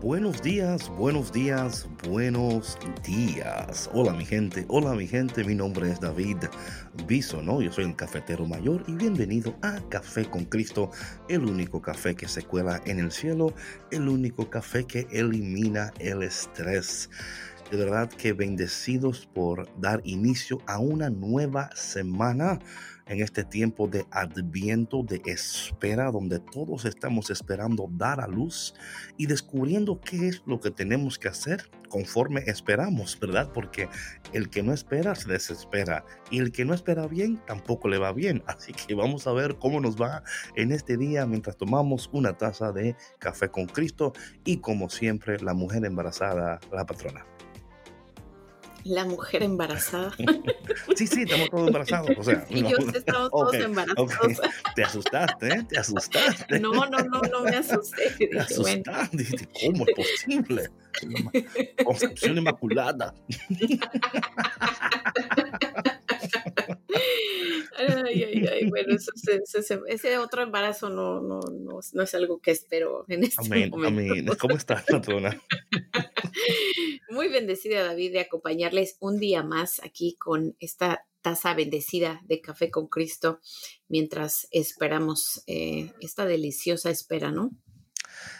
Buenos días, buenos días, buenos días. Hola mi gente, hola mi gente, mi nombre es David Bisono, yo soy el cafetero mayor y bienvenido a Café con Cristo, el único café que se cuela en el cielo, el único café que elimina el estrés. De verdad que bendecidos por dar inicio a una nueva semana en este tiempo de adviento, de espera, donde todos estamos esperando dar a luz y descubriendo qué es lo que tenemos que hacer conforme esperamos, ¿verdad? Porque el que no espera se desespera y el que no espera bien tampoco le va bien. Así que vamos a ver cómo nos va en este día mientras tomamos una taza de café con Cristo y como siempre la mujer embarazada, la patrona. La mujer embarazada. sí, sí, estamos todos embarazados. O sea, y yo estamos todos embarazados. Te asustaste, ¿eh? Te asustaste. No, no, no, no me asusté. Te asustaste. ¿cómo es posible? Concepción inmaculada. Ay, ay, ay, bueno, ese otro embarazo no, no, no, no, es algo que espero en este amén, momento. Amén. ¿Cómo estás, patrona? Muy bendecida, David, de acompañarles un día más aquí con esta taza bendecida de café con Cristo mientras esperamos eh, esta deliciosa espera, ¿no?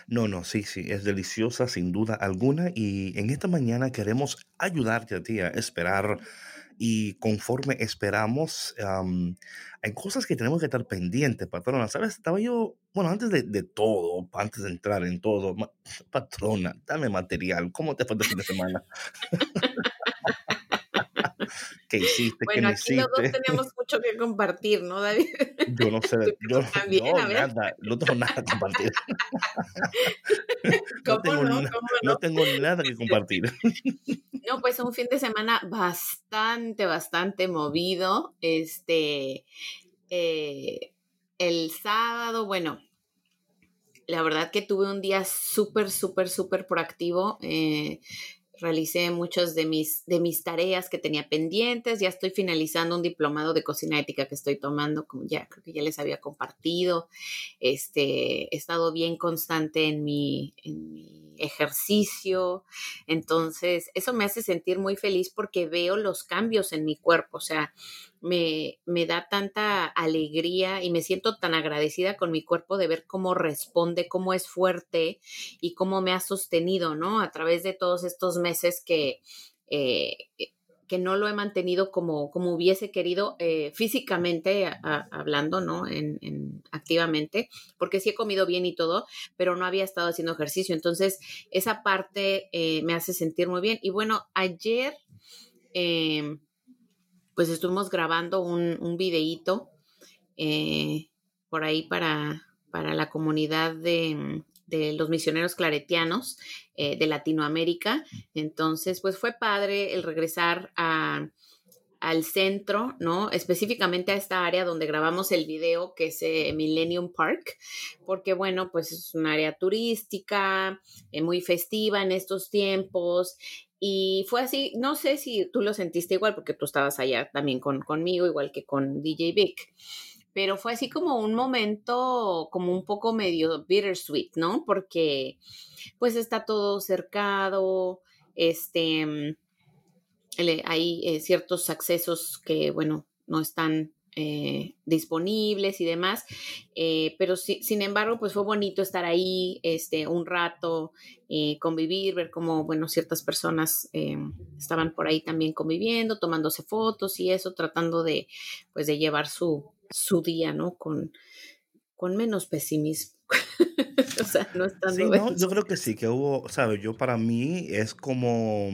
No, no, sí, sí, es deliciosa sin duda alguna y en esta mañana queremos ayudarte a ti a esperar y conforme esperamos, hay cosas que tenemos que estar pendientes, patrona. ¿Sabes? Estaba yo, bueno, antes de, todo, antes de entrar en todo, patrona, dame material. ¿Cómo te fue el fin de semana? ¿Qué hiciste? Bueno, ¿Qué aquí los dos tenemos mucho que compartir, ¿no, David? Yo no sé, yo también, no, nada, no tengo nada que compartir. no, tengo, no? no? no tengo nada que compartir. No, pues un fin de semana bastante, bastante movido. Este, eh, el sábado, bueno, la verdad que tuve un día súper, súper, súper proactivo. Eh, realicé muchas de mis, de mis tareas que tenía pendientes, ya estoy finalizando un diplomado de cocina ética que estoy tomando, como ya creo que ya les había compartido, este, he estado bien constante en mi, en mi ejercicio, entonces eso me hace sentir muy feliz porque veo los cambios en mi cuerpo, o sea, me, me, da tanta alegría y me siento tan agradecida con mi cuerpo de ver cómo responde, cómo es fuerte y cómo me ha sostenido, ¿no? A través de todos estos meses que, eh, que no lo he mantenido como, como hubiese querido eh, físicamente hablando, ¿no? En, activamente, porque sí he comido bien y todo, pero no había estado haciendo ejercicio. Entonces, esa parte eh, me hace sentir muy bien. Y bueno, ayer em, pues estuvimos grabando un, un videíto eh, por ahí para, para la comunidad de, de los misioneros claretianos eh, de Latinoamérica. Entonces, pues fue padre el regresar a, al centro, ¿no? Específicamente a esta área donde grabamos el video, que es eh, Millennium Park, porque bueno, pues es un área turística, muy festiva en estos tiempos, y fue así, no sé si tú lo sentiste igual, porque tú estabas allá también con, conmigo, igual que con DJ Vic, pero fue así como un momento como un poco medio bittersweet, ¿no? Porque pues está todo cercado, este, mm, hay eh, ciertos accesos que, bueno, no están eh, disponibles y demás, eh, pero sin embargo, pues fue bonito estar ahí este, un rato, eh, convivir, ver cómo, bueno, ciertas personas estaban por ahí también conviviendo, tomándose fotos y eso, tratando de, pues, de llevar su, su día, ¿no? Con, con menos pesimismo. o sea, no estando Sí, no, yo creo que sí, que hubo, ¿sabes? Yo para mí es como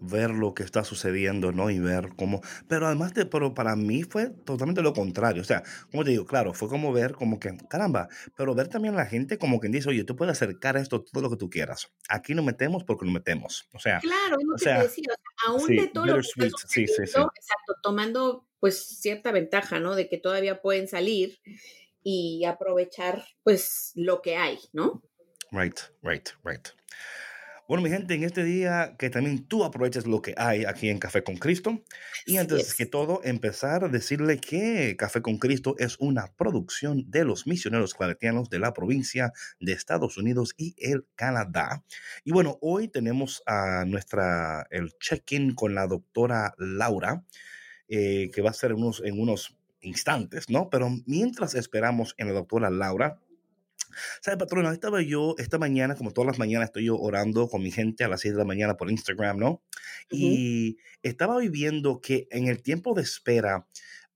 ver lo que está sucediendo, ¿no? Y ver cómo, pero además de, pero para mí fue totalmente lo contrario, o sea, como te digo, claro, fue como ver como que, caramba, pero ver también a la gente como quien dice, oye, tú puedes acercar esto todo lo que tú quieras, aquí no metemos porque no metemos, o sea, Claro, es lo o que te sea, decía, o sea, aún de sí, todo lo que sí, sí, sí, exacto, tomando pues cierta ventaja, ¿no? De que todavía pueden salir y aprovechar pues lo que hay, ¿no? right, right, right. Bueno, mi gente, en este día que también tú aproveches lo que hay aquí en Café con Cristo. Y antes que todo, empezar a decirle que Café con Cristo es una producción de los misioneros claretianos de la provincia de Estados Unidos y el Canadá. Y bueno, hoy tenemos a nuestra, el check-in con la doctora Laura, eh, que va a ser en unos, en unos instantes, ¿no? Pero mientras esperamos en la doctora Laura, ¿Sabe, patrona? Estaba yo esta mañana, como todas las mañanas, estoy yo orando con mi gente a las 6 de la mañana por Instagram, ¿no? Ujú, Y estaba viviendo que en el tiempo de espera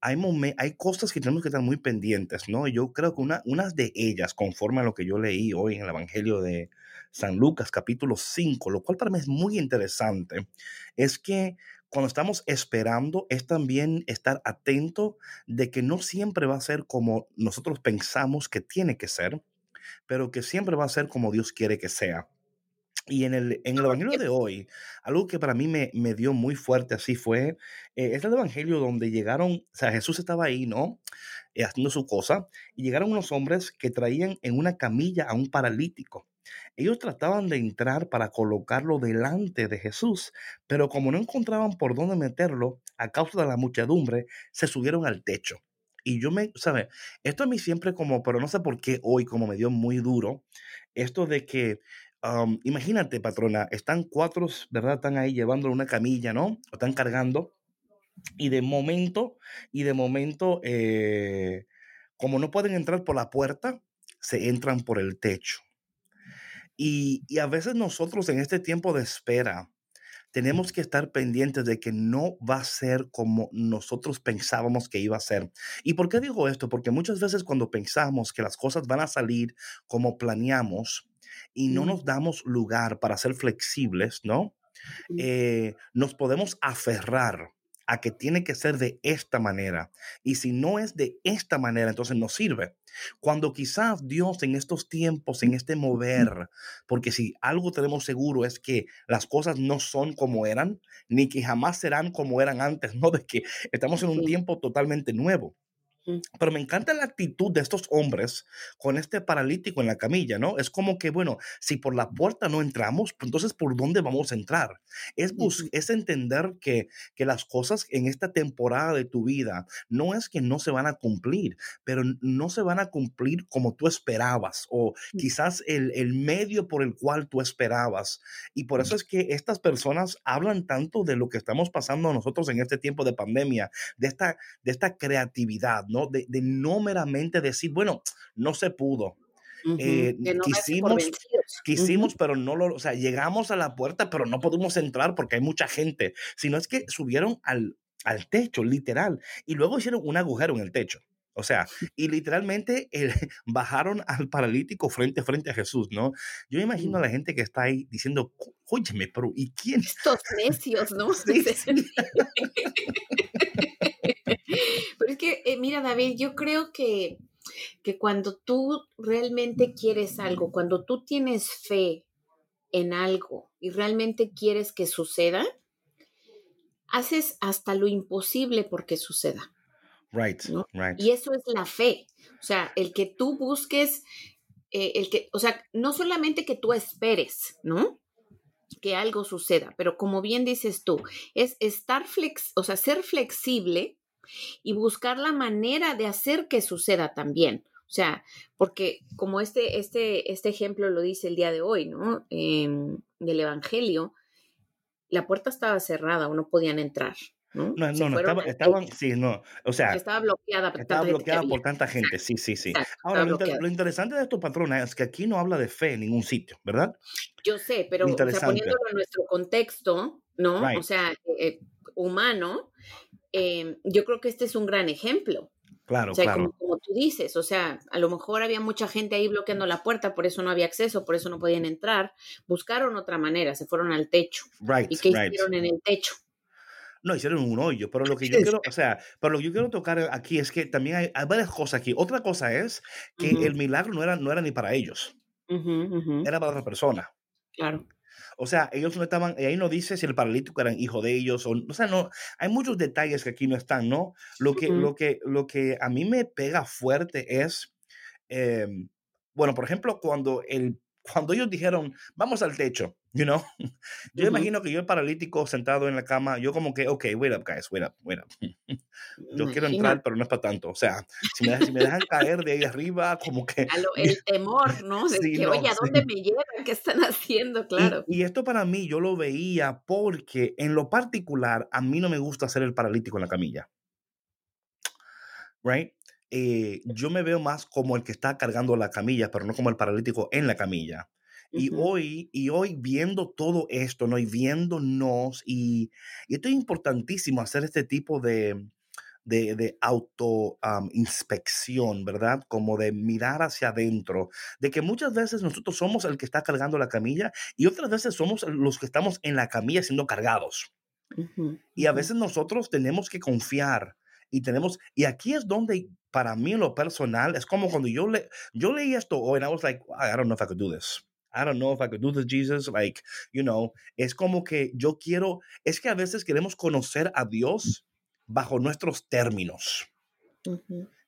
hay, hay cosas que tenemos que estar muy pendientes, ¿no? Yo creo que una, unas de ellas, conforme a lo que yo leí hoy en el Evangelio de San Lucas, capítulo 5, lo cual para mí es muy interesante, es que cuando estamos esperando es también estar atento de que no siempre va a ser como nosotros pensamos que tiene que ser pero que siempre va a ser como Dios quiere que sea. Y en el, en el Evangelio de hoy, algo que para mí me, me dio muy fuerte así fue, eh, es el Evangelio donde llegaron, o sea, Jesús estaba ahí, ¿no? Eh, haciendo su cosa, y llegaron unos hombres que traían en una camilla a un paralítico. Ellos trataban de entrar para colocarlo delante de Jesús, pero como no encontraban por dónde meterlo, a causa de la muchedumbre, se subieron al techo. Y yo me, ¿sabes? Esto a mí siempre como, pero no sé por qué hoy como me dio muy duro, esto de que imagínate, patrona, están cuatro, ¿verdad? Están ahí llevándole una camilla, ¿no? Están cargando y de momento, y de momento, eh, como no pueden entrar por la puerta, se entran por el techo. Y, y a veces nosotros en este tiempo de espera tenemos que estar pendientes de que no va a ser como nosotros pensábamos que iba a ser. ¿Y por qué digo esto? Porque muchas veces cuando pensamos que las cosas van a salir como planeamos y no nos damos lugar para ser flexibles, ¿no? eh, nos podemos aferrar a que tiene que ser de esta manera. Y si no es de esta manera, entonces no sirve. Cuando quizás Dios en estos tiempos, en este mover, porque si algo tenemos seguro es que las cosas no son como eran, ni que jamás serán como eran antes, ¿no? De que estamos en un tiempo totalmente nuevo. Pero me encanta la actitud de estos hombres con este paralítico en la camilla, ¿no? Es como que, bueno, si por la puerta no entramos, pues entonces ¿por dónde vamos a entrar? Es, es entender que, que las cosas en esta temporada de tu vida no es que no se van a cumplir, pero no se van a cumplir como tú esperabas o ujú. quizás el, el medio por el cual tú esperabas. Y por eso es que estas personas hablan tanto de lo que estamos pasando nosotros en este tiempo de pandemia, de esta, de esta creatividad, ¿no? De, de no meramente decir, bueno, no se pudo. Eh, no quisimos, quisimos, pero no lo, o sea, llegamos a la puerta, pero no pudimos entrar porque hay mucha gente. Sino es que subieron al, al techo, literal, y luego hicieron un agujero en el techo. O sea, y literalmente el- bajaron al paralítico frente a frente a Jesús, ¿no? Yo me imagino a la gente que está ahí diciendo, óyeme, pero ¿y quién? Estos necios, ¿no? Sí, sí. Pero es que, eh, mira, David, yo creo que, que cuando tú realmente quieres algo, cuando tú tienes fe en algo y realmente quieres que suceda, haces hasta lo imposible porque suceda, Right, ¿no? right. Y eso es la fe. O sea, el que tú busques, eh, el que, o sea, no solamente que tú esperes, ¿no? Que algo suceda, pero como bien dices tú, es estar flex, o sea, ser flexible y buscar la manera de hacer que suceda también. O sea, porque como este, este, este ejemplo lo dice el día de hoy, ¿no? Em, del Evangelio, la puerta estaba cerrada o no podían entrar, ¿no? No, no, no, estaba, estaban, sí, no, o sea, estaba bloqueada por estaba tanta gente que bloqueada había. por tanta gente, sí, sí, sí. exacto, Ahora, lo, inter- lo interesante de esto, patrona, es que aquí no habla de fe en ningún sitio, ¿verdad? Yo sé, pero, o sea, poniéndolo en nuestro contexto, ¿no? O Right. sea, eh, humano, eh, yo creo que este es un gran ejemplo. Claro, o sea, claro. como, como, tú dices, o sea, a lo mejor había mucha gente ahí bloqueando la puerta, por eso no había acceso, por eso no podían entrar. Buscaron otra manera, se fueron al techo. Right, ¿Y qué right. hicieron en el techo? No, hicieron un hoyo, pero lo que yo quiero, o sea, pero lo que yo quiero tocar aquí es que también hay, hay varias cosas aquí. Otra cosa es que el milagro no era, no era ni para ellos, era para otra persona. Claro. O sea, ellos no estaban, y ahí no dice si el paralítico era hijo de ellos, o, o sea, no, hay muchos detalles que aquí no están, ¿no? Lo que, lo que, lo que a mí me pega fuerte es, em, bueno, por ejemplo, cuando el, cuando ellos dijeron, vamos al techo, you know, yo ujú, imagino que yo el paralítico sentado en la cama, yo como que, ok, wait up, guys, wait up, wait up. Yo quiero entrar, pero no es para tanto. O sea, si me, dejan- si me dejan caer de ahí arriba, como que, a lo- el temor, ¿no? De sí, que, oye, no, ¿a sí. dónde me llevan? ¿Qué están haciendo? Y, Claro. y esto para mí yo lo veía porque en lo particular a mí no me gusta ser el paralítico en la camilla, right? Eh, yo me veo más como el que está cargando la camilla, pero no como el paralítico en la camilla. Y Ujú, hoy, y hoy viendo todo esto, ¿no? Y viéndonos, y, y esto es importantísimo hacer este tipo de, de, de auto am, inspección, ¿verdad? Como de mirar hacia adentro, de que muchas veces nosotros somos el que está cargando la camilla y otras veces somos los que estamos en la camilla siendo cargados. ujú, Y a veces nosotros tenemos que confiar y tenemos, y aquí es donde para mí en lo personal, es como cuando yo, le, yo leí esto hoy and I was like, I don't know if I could do this. I don't know if I could do this, Jesus. Like, you know, es como que yo quiero, es que a veces queremos conocer a Dios bajo nuestros términos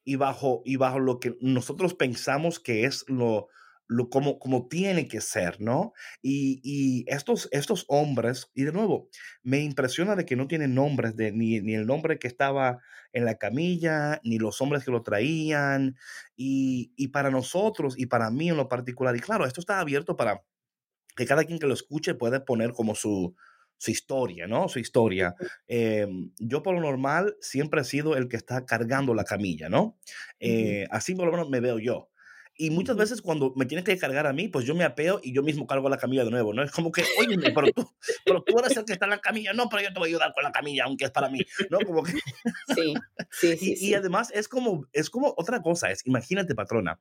y bajo, y bajo lo que nosotros pensamos que es lo, lo como, como tiene que ser, ¿no? Y, y estos, estos hombres, y de nuevo, me impresiona de que no tienen nombres, de, ni, ni el nombre que estaba en la camilla, ni los hombres que lo traían, y, y para nosotros, y para mí en lo particular, y claro, esto está abierto para que cada quien que lo escuche puede poner como su, su historia, ¿no? Su historia. Eh, yo por lo normal siempre he sido el que está cargando la camilla, ¿no? Eh, así por lo menos me veo yo. Y muchas veces cuando me tienes que cargar a mí, pues yo me apeo y yo mismo cargo la camilla de nuevo, ¿no? Es como que, oye, pero tú, pero tú eres el que está en la camilla. No, pero yo te voy a ayudar con la camilla, aunque es para mí, ¿no? Como que, Sí, sí, sí, y, y sí. además es como, es como otra cosa, es, imagínate, patrona,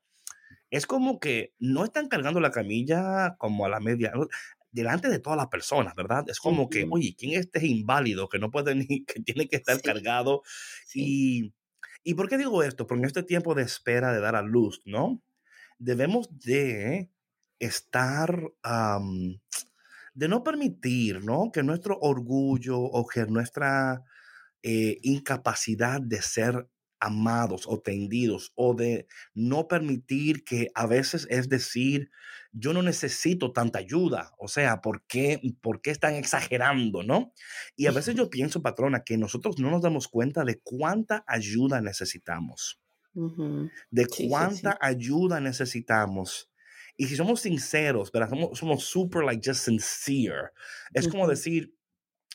es como que no están cargando la camilla como a la media, delante de todas las personas, ¿verdad? Es como que, oye, ¿quién es este inválido que no puede ni, que tiene que estar Sí, cargado? sí. Y, ¿y por qué digo esto? Porque en este tiempo de espera de dar a luz, ¿no? Debemos de estar, de no permitir, ¿no? Que nuestro orgullo o que nuestra eh, incapacidad de ser amados o tendidos o de no permitir que a veces es decir, yo no necesito tanta ayuda, o sea, ¿por qué, por qué están exagerando, no? Y a veces yo pienso, patrona, que nosotros no nos damos cuenta de cuánta ayuda necesitamos, Ujú, de Sí, sí, sí. cuánta ayuda necesitamos. Y si somos sinceros, ¿verdad? Somos, somos super, like, just sincere. Es como Ujú, decir,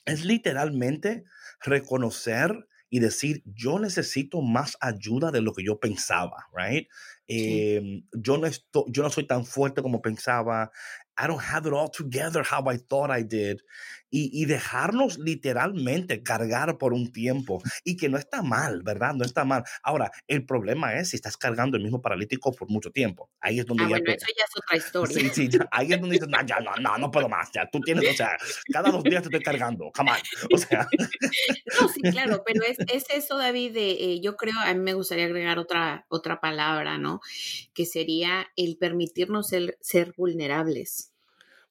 es literalmente reconocer y decir, yo necesito más ayuda de lo que yo pensaba, right? Sí. Em, yo, no esto- yo no soy tan fuerte como pensaba. I don't have it all together how I thought I did. Y, y dejarnos literalmente cargar por un tiempo. Y que no está mal, ¿verdad? No está mal. Ahora, el problema es si estás cargando el mismo paralítico por mucho tiempo. Ahí es donde Ah, ya bueno, te, eso ya es otra historia. Sí, sí, ya, ahí es donde dices, no, ya, no, no, no puedo más, ya, tú tienes, o sea, cada dos días te estoy cargando, come on, o sea, No, sí, claro, pero es, es eso, David, de, eh, yo creo, a mí me gustaría agregar otra, otra palabra, ¿no? Que sería el permitirnos ser, ser vulnerables.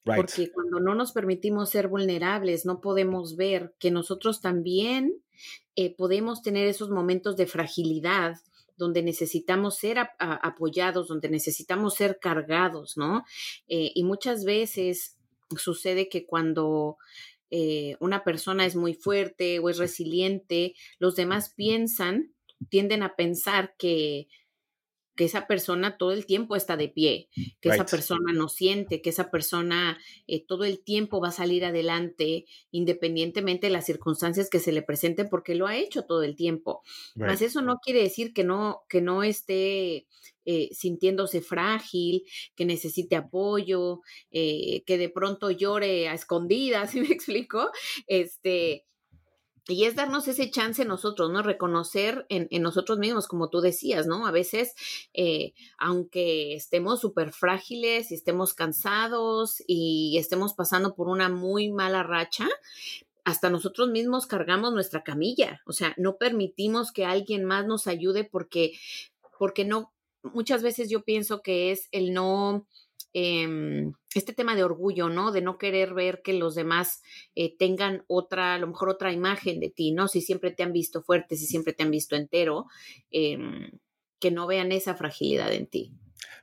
Right, Porque cuando no nos permitimos ser vulnerables, no podemos ver que nosotros también eh, podemos tener esos momentos de fragilidad donde necesitamos ser a- apoyados, donde necesitamos ser cargados, ¿no? Eh, y muchas veces sucede que cuando eh, una persona es muy fuerte o es resiliente, los demás piensan, tienden a pensar que que esa persona todo el tiempo está de pie, que esa persona no siente, que esa persona eh, todo el tiempo va a salir adelante independientemente de las circunstancias que se le presenten, porque lo ha hecho todo el tiempo. right, Mas eso no quiere decir que no, que no esté eh, sintiéndose frágil, que necesite apoyo, eh, que de pronto llore a escondidas, ¿sí me explico? Este, y es darnos ese chance nosotros, ¿no? Reconocer en, nosotros mismos, como tú decías, ¿no? A veces, eh, aunque estemos súper frágiles y estemos cansados y estemos pasando por una muy mala racha, hasta nosotros mismos cargamos nuestra camilla, o sea, no permitimos que alguien más nos ayude porque, porque no, muchas veces yo pienso que es el no Em, este tema de orgullo, ¿no? De no querer ver que los demás eh, tengan otra, a lo mejor otra imagen de ti, ¿no? Si siempre te han visto fuerte, si siempre te han visto entero, em, que no vean esa fragilidad en ti.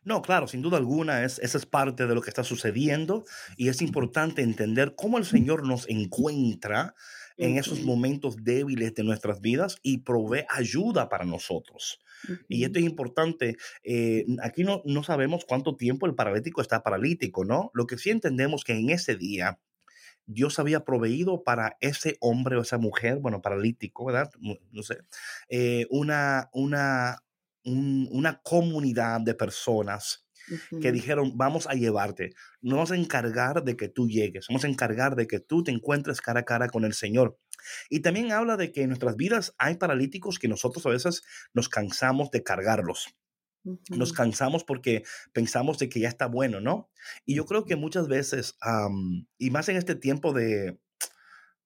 No, claro, sin duda alguna, es, esa es parte de lo que está sucediendo y es importante entender cómo el Señor nos encuentra en esos momentos débiles de nuestras vidas y provee ayuda para nosotros. Y esto es importante. Eh, aquí no, no sabemos cuánto tiempo el paralítico está paralítico, ¿no? Lo que sí entendemos que en ese día Dios había proveído para ese hombre o esa mujer, bueno, paralítico, ¿verdad? No sé, eh, una, una, una comunidad de personas que dijeron, vamos a llevarte, no vamos a encargar de que tú llegues, vamos a encargar de que tú te encuentres cara a cara con el Señor. Y también habla de que en nuestras vidas hay paralíticos que nosotros a veces nos cansamos de cargarlos. Nos cansamos porque pensamos de que ya está bueno, ¿no? Y yo creo que muchas veces, y más en este tiempo de,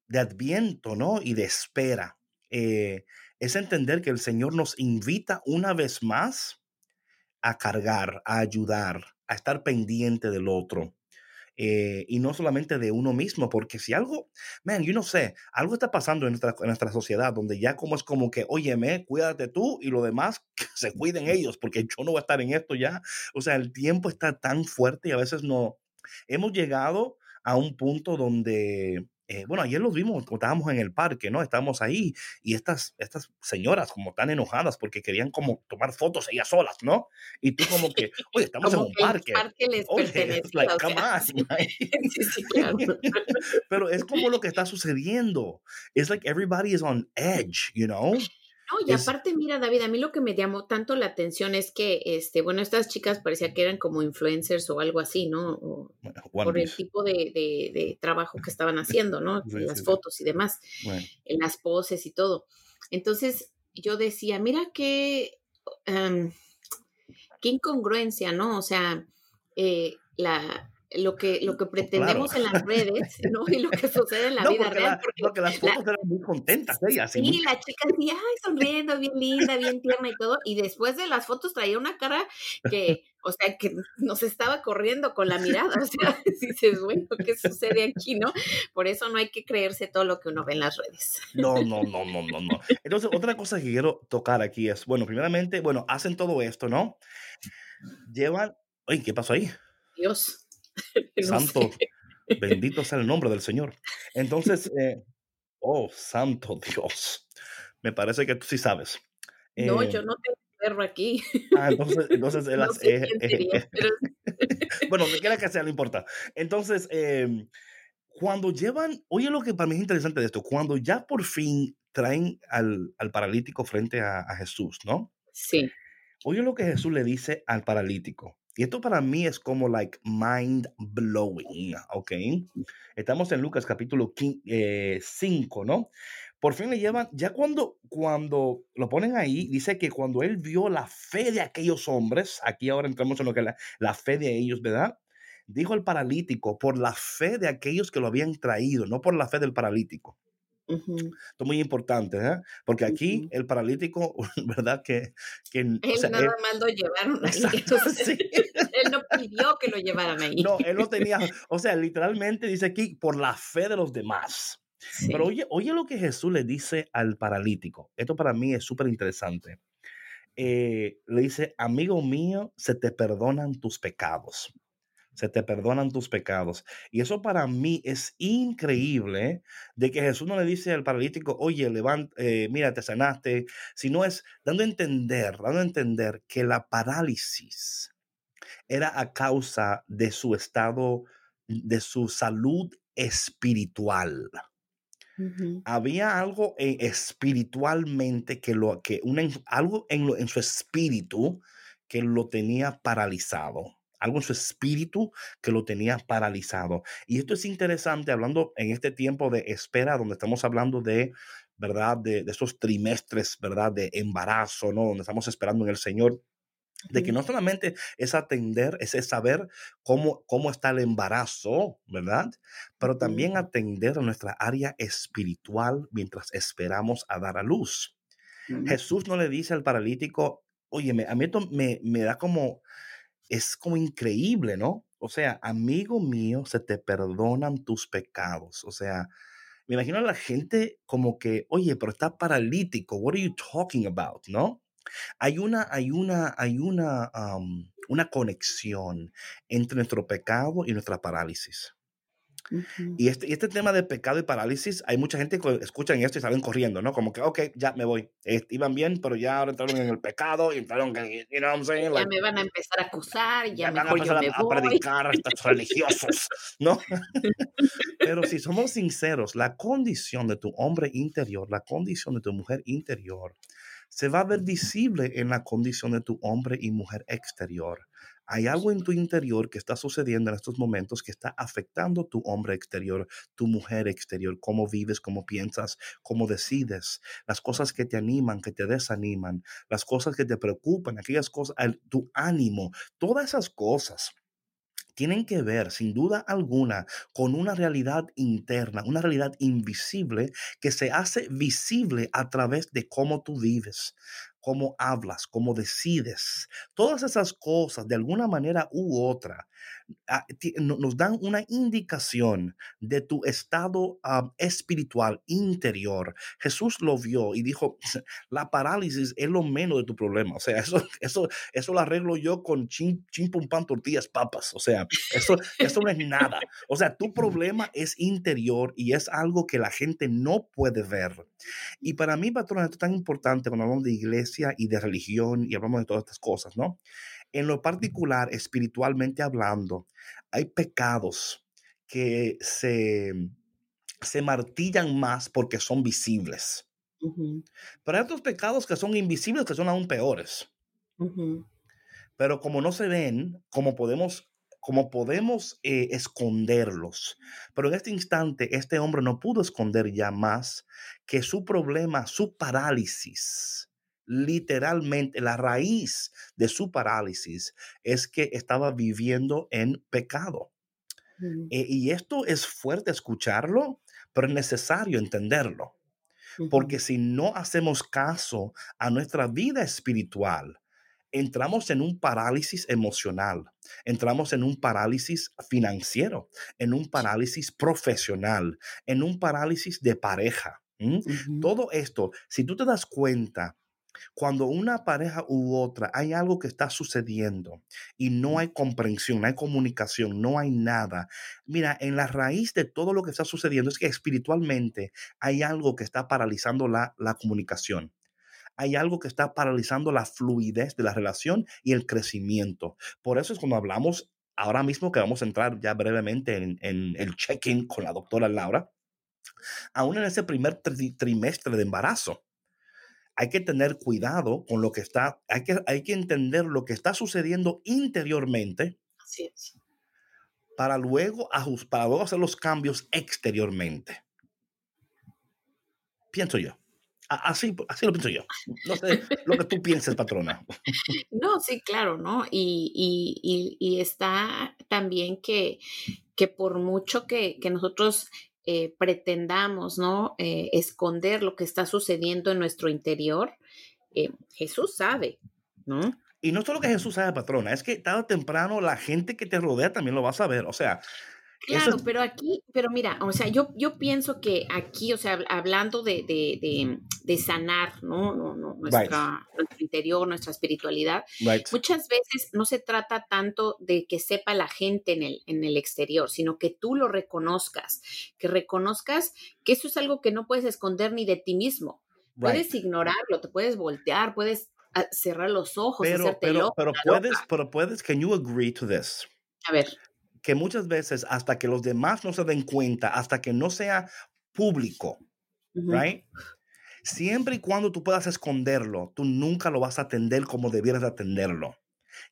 de adviento, ¿no? Y de espera, eh, es entender que el Señor nos invita una vez más a cargar, a ayudar, a estar pendiente del otro. Eh, y no solamente de uno mismo, porque si algo, man, yo no sé, algo está pasando en nuestra, en nuestra sociedad donde ya como es como que, óyeme, cuídate tú y lo demás que se cuiden ellos, porque yo no voy a estar en esto ya. O sea, el tiempo está tan fuerte y a veces no. Hemos llegado a un punto donde eh, bueno, ayer los vimos, estábamos en el parque, ¿no? Estábamos ahí y estas, estas señoras como tan enojadas porque querían como tomar fotos ellas solas, ¿no? Y tú como que, oye, estamos en un parque. parque les oye, like, come on, sí, sí, claro. Pero es como lo que está sucediendo. Es like everybody is on edge, you know? No, y aparte, mira, David, a mí lo que me llamó tanto la atención es que, este, bueno, estas chicas parecía que eran como influencers o algo así, ¿no? por el tipo de, trabajo que estaban haciendo, ¿no? las fotos y demás, en las poses y todo. Entonces, yo decía, mira qué, em, qué incongruencia, ¿no? O sea, eh, la, lo que, lo que pretendemos en las redes, ¿no? Y lo que sucede en la vida real. porque, las fotos eran muy contentas ellas. Sí, la chica decía, ay, sonriendo, bien linda, bien tierna y todo. Y después de las fotos traía una cara que, o sea, que nos estaba corriendo con la mirada. O sea, dices, bueno, ¿qué sucede aquí, no? Por eso no hay que creerse todo lo que uno ve en las redes. No, no, no, no, no, no. Entonces, otra cosa que quiero tocar aquí es, bueno, primeramente, bueno, hacen todo esto, ¿no? Llevan, oye, ¿qué pasó ahí? Dios. Santo, bendito sea el nombre del Señor. Entonces, eh, oh, santo Dios, me parece que tú sí sabes. no, yo eh no tengo perro aquí. Ah, entonces, entonces él bueno, me queda que sea, no importa. Entonces, em, cuando llevan, oye lo que para mí es interesante de esto, cuando ya por fin traen al, al paralítico frente a, a, Jesús, ¿no? Sí. Oye lo que Jesús le dice al paralítico. Y esto para mí es como like mind blowing, ¿ok? Estamos en Lucas capítulo 5, eh, ¿no? Por fin le llevan, ya cuando, cuando lo ponen ahí, dice que cuando él vio la fe de aquellos hombres, aquí ahora entramos en lo que es la, la fe de ellos, ¿verdad? Dijo el paralítico, por la fe de aquellos que lo habían traído, no por la fe del paralítico. Esto es muy importante, ¿eh? porque aquí el paralítico, ¿verdad? Que, que él nada más lo llevaron ahí. él no pidió que lo llevaran ahí. No, él no tenía, o sea, literalmente dice aquí, por la fe de los demás. Pero oye, oye lo que Jesús le dice al paralítico. Esto para mí es súper interesante. Eh, le dice, amigo mío, se te perdonan tus pecados se te perdonan tus pecados. Y eso para mí es increíble de que Jesús no le dice al paralítico, oye, levanta, eh, mira, te sanaste, sino es dando a entender, dando a entender que la parálisis era a causa de su estado, de su salud espiritual. Había algo eh, espiritualmente que lo que una, algo en, en su espíritu que lo tenía paralizado algo en su espíritu que lo tenía paralizado. Y esto es interesante hablando en este tiempo de espera, donde estamos hablando de, ¿verdad? De, de esos trimestres, ¿verdad? De embarazo, ¿no? Donde estamos esperando en el Señor de que no solamente es atender, es, saber cómo, cómo está el embarazo, ¿verdad? Pero también atender a nuestra área espiritual mientras esperamos a dar a luz. Jesús no le dice al paralítico, oye, a mí esto me, me da como, es como increíble, ¿no? O sea, amigo mío, se te perdonan tus pecados. O sea, me imagino a la gente como que, oye, pero está paralítico, what are you talking about, ¿no? Hay una, hay una, hay una, una conexión entre nuestro pecado y nuestra parálisis. Y este, este tema de pecado y parálisis, hay mucha gente que escuchan esto y salen corriendo, ¿no? Como que, ok, ya me voy. iban bien, pero ya ahora entraron en el pecado y entraron, you know what I'm saying? ya me van a empezar a acusar, ya, ya mejor yo me a, voy. a predicar estos religiosos, ¿no? pero si somos sinceros, la condición de tu hombre interior, la condición de tu mujer interior, se va a ver visible en la condición de tu hombre y mujer exterior. Hay algo en tu interior que está sucediendo en estos momentos que está afectando tu hombre exterior, tu mujer exterior, cómo vives, cómo piensas, cómo decides, las cosas que te animan, que te desaniman, las cosas que te preocupan, aquellas cosas, tu ánimo, todas esas cosas tienen que ver, sin duda alguna, con una realidad interna, una realidad invisible que se hace visible a través de cómo tú vives, cómo hablas, cómo decides. Todas esas cosas, de alguna manera u otra, nos dan una indicación de tu estado ah, espiritual interior. Jesús lo vio y dijo, la parálisis es lo menos de tu problema. O sea, eso, eso, eso lo arreglo yo con chin, chin pum pan tortillas papas. O sea, eso, eso no es nada. O sea, tu problema es interior y es algo que la gente no puede ver. Y para mí, patrón, esto es tan importante cuando hablamos de iglesia y de religión y hablamos de todas estas cosas, ¿no? En lo particular, espiritualmente hablando, hay pecados que se, se martillan más porque son visibles. Pero hay otros pecados que son invisibles que son aún peores. Pero como no se ven, como podemos, como podemos eh, esconderlos. Pero en este instante, este hombre no pudo esconder ya más que su problema, su parálisis literalmente la raíz de su parálisis es que estaba viviendo en pecado. Eh, y esto es fuerte escucharlo, pero es necesario entenderlo. Porque si no hacemos caso a nuestra vida espiritual, entramos en un parálisis emocional, entramos en un parálisis financiero, en un parálisis profesional, en un parálisis de pareja. Todo esto, si tú te das cuenta, cuando una pareja u otra hay algo que está sucediendo y no hay comprensión, no hay comunicación, no hay nada. Mira, en la raíz de todo lo que está sucediendo es que espiritualmente hay algo que está paralizando la, la comunicación hay algo que está paralizando la fluidez de la relación y el crecimiento. Por eso es cuando hablamos ahora mismo que vamos a entrar ya brevemente en, en el check-in con la doctora Laura, aún en ese primer trimestre de embarazo hay que tener cuidado con lo que está, hay que, hay que entender lo que está sucediendo interiormente. Para luego, para luego hacer los cambios exteriormente. Pienso yo. Así, así lo pienso yo. No sé lo que tú pienses, patrona. No, sí, claro, ¿no? Y, y, y, y está también que, que por mucho que, que nosotros eh, pretendamos, ¿no? Eh, esconder lo que está sucediendo en nuestro interior, eh, Jesús sabe, ¿no? Y no solo que Jesús sabe, patrona, es que tarde o temprano la gente que te rodea también lo va a saber. O sea, Claro, pero aquí, pero mira, o sea, yo, yo pienso que aquí, o sea, hablando de, de, de, sanar, ¿no? no, no nuestra, nuestro interior, nuestra espiritualidad, muchas veces no se trata tanto de que sepa la gente en el, en el exterior, sino que tú lo reconozcas, que reconozcas que eso es algo que no puedes esconder ni de ti mismo. Puedes ignorarlo, te puedes voltear, puedes ah, cerrar los ojos, pero, hacerte pero, pero puedes, pero puedes, can you agree to this? A ver que muchas veces hasta que los demás no se den cuenta, hasta que no sea público, right? Siempre y cuando tú puedas esconderlo, tú nunca lo vas a atender como debieras atenderlo.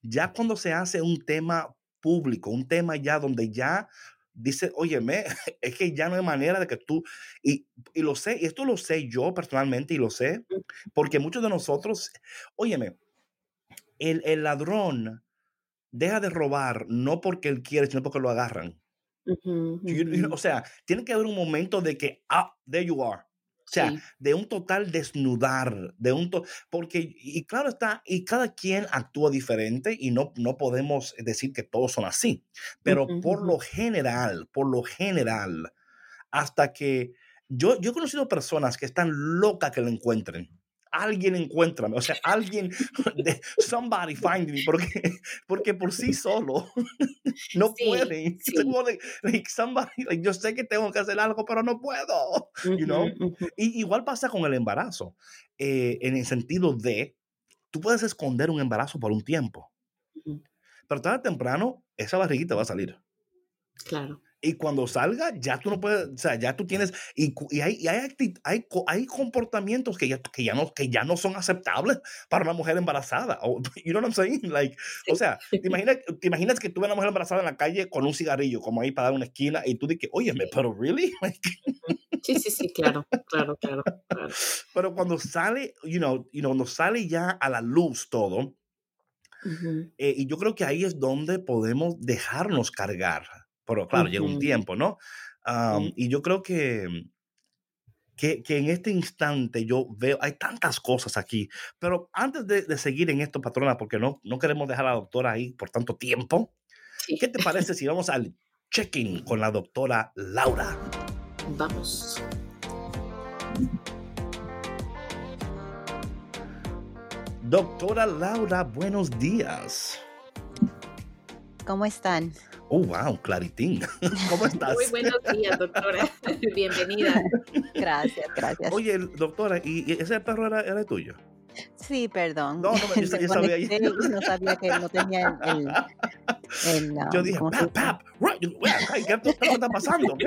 Ya cuando se hace un tema público, un tema ya donde ya dice, óyeme, es que ya no hay manera de que tú, y, y lo sé, y esto lo sé yo personalmente y lo sé, porque muchos de nosotros, óyeme, el, el ladrón deja de robar no porque él quiere, sino porque lo agarran. o sea, tiene que haber un momento de que, ah, there you are. O sea, de un total desnudar, de un porque, y claro está, y cada quien actúa diferente y no, no podemos decir que todos son así, pero por lo general, por lo general, hasta que yo, yo he conocido personas que están locas que lo encuentren alguien encuéntrame, o sea, alguien, somebody find me, porque, porque por sí solo no puede. somebody, yo sé que tengo que hacer algo, pero no puedo, you know? y, igual pasa con el embarazo, eh, en el sentido de, tú puedes esconder un embarazo por un tiempo, pero tarde o temprano esa barriguita va a salir. Claro. Y cuando salga, ya tú no puedes, o sea, ya tú tienes, y, y hay, y hay, hay, hay, comportamientos que ya, que, ya no, que ya no son aceptables para una mujer embarazada. O, you know what I'm saying? Like, O sea, ¿te imaginas, te imaginas que tú ves a una mujer embarazada en la calle con un cigarrillo, como ahí para dar una esquina, y tú dices, oye, pero ¿really? sí, sí, sí, claro, claro, claro, claro. Pero cuando sale, you know, you know, cuando sale ya a la luz todo, eh, y yo creo que ahí es donde podemos dejarnos cargar pero claro, llega un tiempo, ¿no? Y yo creo que, que, que, en este instante yo veo, hay tantas cosas aquí, pero antes de, seguir en esto, patrona, porque no, no queremos dejar a la doctora ahí por tanto tiempo, ¿qué te parece si vamos al check-in con la doctora Laura? Vamos. Doctora Laura, buenos días. ¿Cómo están? Oh, wow, claritín. ¿Cómo estás? Muy buenos días, doctora. Bienvenida. Gracias, gracias. Oye, doctora, ¿y ese perro era, era tuyo? Sí, perdón. No, no, yo, yo sabía. no sabía que no tenía el... el, yo dije, pap, pap, ¿qué, ¿qué está pasando?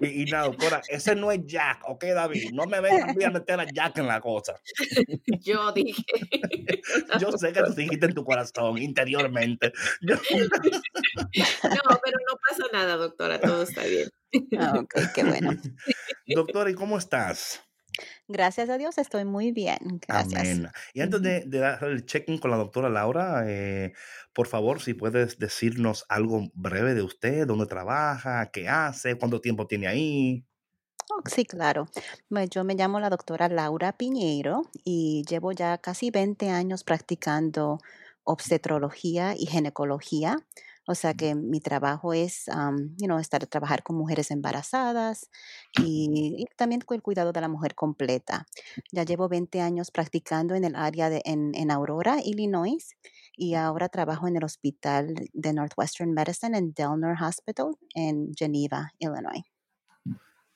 Y, y, nada, doctora, ese no es Jack, ¿ok, David? No me vengas a meter a Jack en la cosa. Yo dije. Yo sé que lo dijiste en tu corazón, interiormente. No, pero no pasa nada, doctora, todo está bien. Ah, ok, qué bueno. Doctora, ¿y cómo estás? Gracias a Dios estoy muy bien. Gracias. Amén. Y antes de, dar el check-in con la doctora Laura, eh, por favor, si puedes decirnos algo breve de usted, dónde trabaja, qué hace, cuánto tiempo tiene ahí. Oh, sí, claro. Yo me llamo la doctora Laura Piñeiro y llevo ya casi 20 años practicando obstetrología y ginecología. O sea que mi trabajo es, you know, estar trabajar con mujeres embarazadas y, también con el cuidado de la mujer completa. Ya llevo 20 años practicando en el área de en, en Aurora, Illinois, y ahora trabajo en el hospital de Northwestern Medicine en Delnor Hospital en Geneva, Illinois.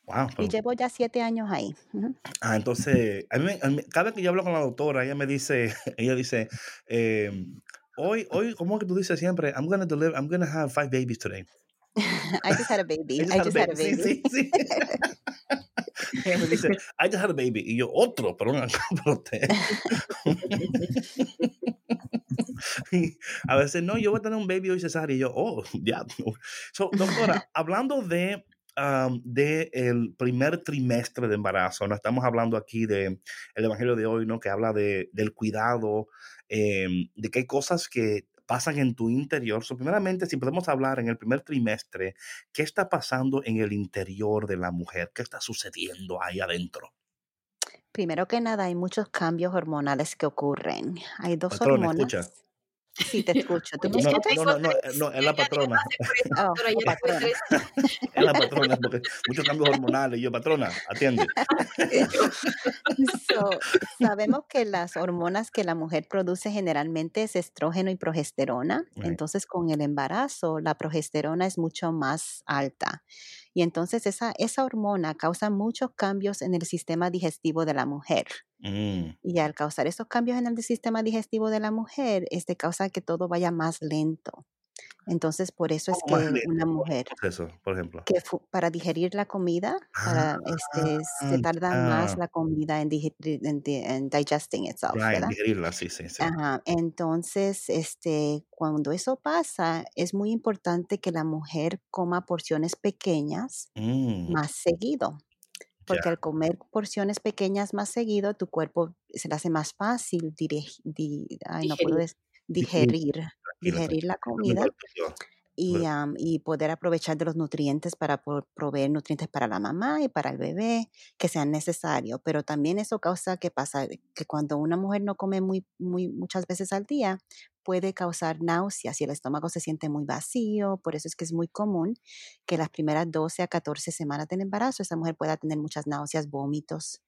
Wow, y llevo ya siete años ahí. Ah, entonces, cada vez que yo hablo con la doctora, ella me dice, ella dice, eh, hoy, hoy, ¿cómo que tú dices siempre? I'm gonna deliver, I'm gonna have five babies today. I just had a baby. I just, had, a baby. Sí, sí, sí. me dice, I just had a baby. Y yo, otro, pero un a veces, no, yo voy a tener un baby hoy cesárea. Y yo, oh, ya. So, doctora, hablando de um, de el primer trimestre de embarazo. No estamos hablando aquí de el evangelio de hoy, ¿no? Que habla de, del cuidado, Em, de que hay cosas que pasan en tu interior. So, primeramente, si podemos hablar en el primer trimestre, ¿qué está pasando en el interior de la mujer? ¿Qué está sucediendo ahí adentro? Primero que nada, hay muchos cambios hormonales que ocurren. Hay dos hormonas. Sí, te escucho. ¿Tú no, no, no, no, no, es la patrona. Oh, patrona. es la patrona, porque muchos cambios hormonales. Y yo, patrona, atiende. So, sabemos que las hormonas que la mujer produce generalmente es estrógeno y progesterona. Entonces, con el embarazo, la progesterona es mucho más alta. Y entonces esa, esa hormona causa muchos cambios en el sistema digestivo de la mujer. Mm. Y al causar esos cambios en el sistema digestivo de la mujer, este causa que todo vaya más lento. Entonces, por eso es que una mujer eso, por ejemplo? que para digerir la comida, para este, se tarda más la comida en, en, digesting itself, ¿verdad? digerirla, sí, sí, sí. Ajá. Entonces, este, cuando eso pasa, es muy importante que la mujer coma porciones pequeñas Mm, más seguido, porque al comer porciones pequeñas más seguido, tu cuerpo se le hace más fácil di- ay, no puedo Digerir. Digerir, la comida y, am, y poder aprovechar de los nutrientes para proveer nutrientes para la mamá y para el bebé que sean necesarios. Pero también eso causa que pasa que cuando una mujer no come muy, muy muchas veces al día, puede causar náuseas y el estómago se siente muy vacío. Por eso es que es muy común que las primeras 12 a 14 semanas del embarazo esa mujer pueda tener muchas náuseas, vómitos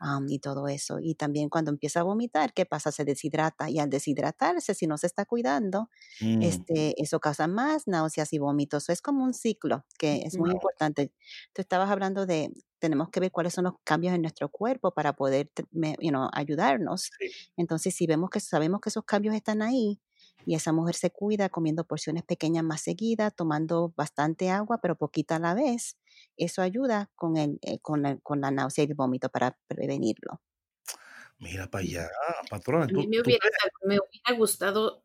am, y todo eso. Y también cuando empieza a vomitar, ¿qué pasa? Se deshidrata y al deshidratarse, si no se está cuidando, mm, este, eso causa más náuseas y vómitos. Es como un ciclo que es muy importante. Tú estabas hablando de, tenemos que ver cuáles son los cambios en nuestro cuerpo para poder, you know, ayudarnos. sí. Entonces, si vemos que sabemos que esos cambios están ahí y esa mujer se cuida comiendo porciones pequeñas más seguidas, tomando bastante agua, pero poquita a la vez, eso ayuda con, el, eh, con, la, con la náusea y el vómito para prevenirlo. Mira para allá, patrona, A mí me hubiera, me hubiera gustado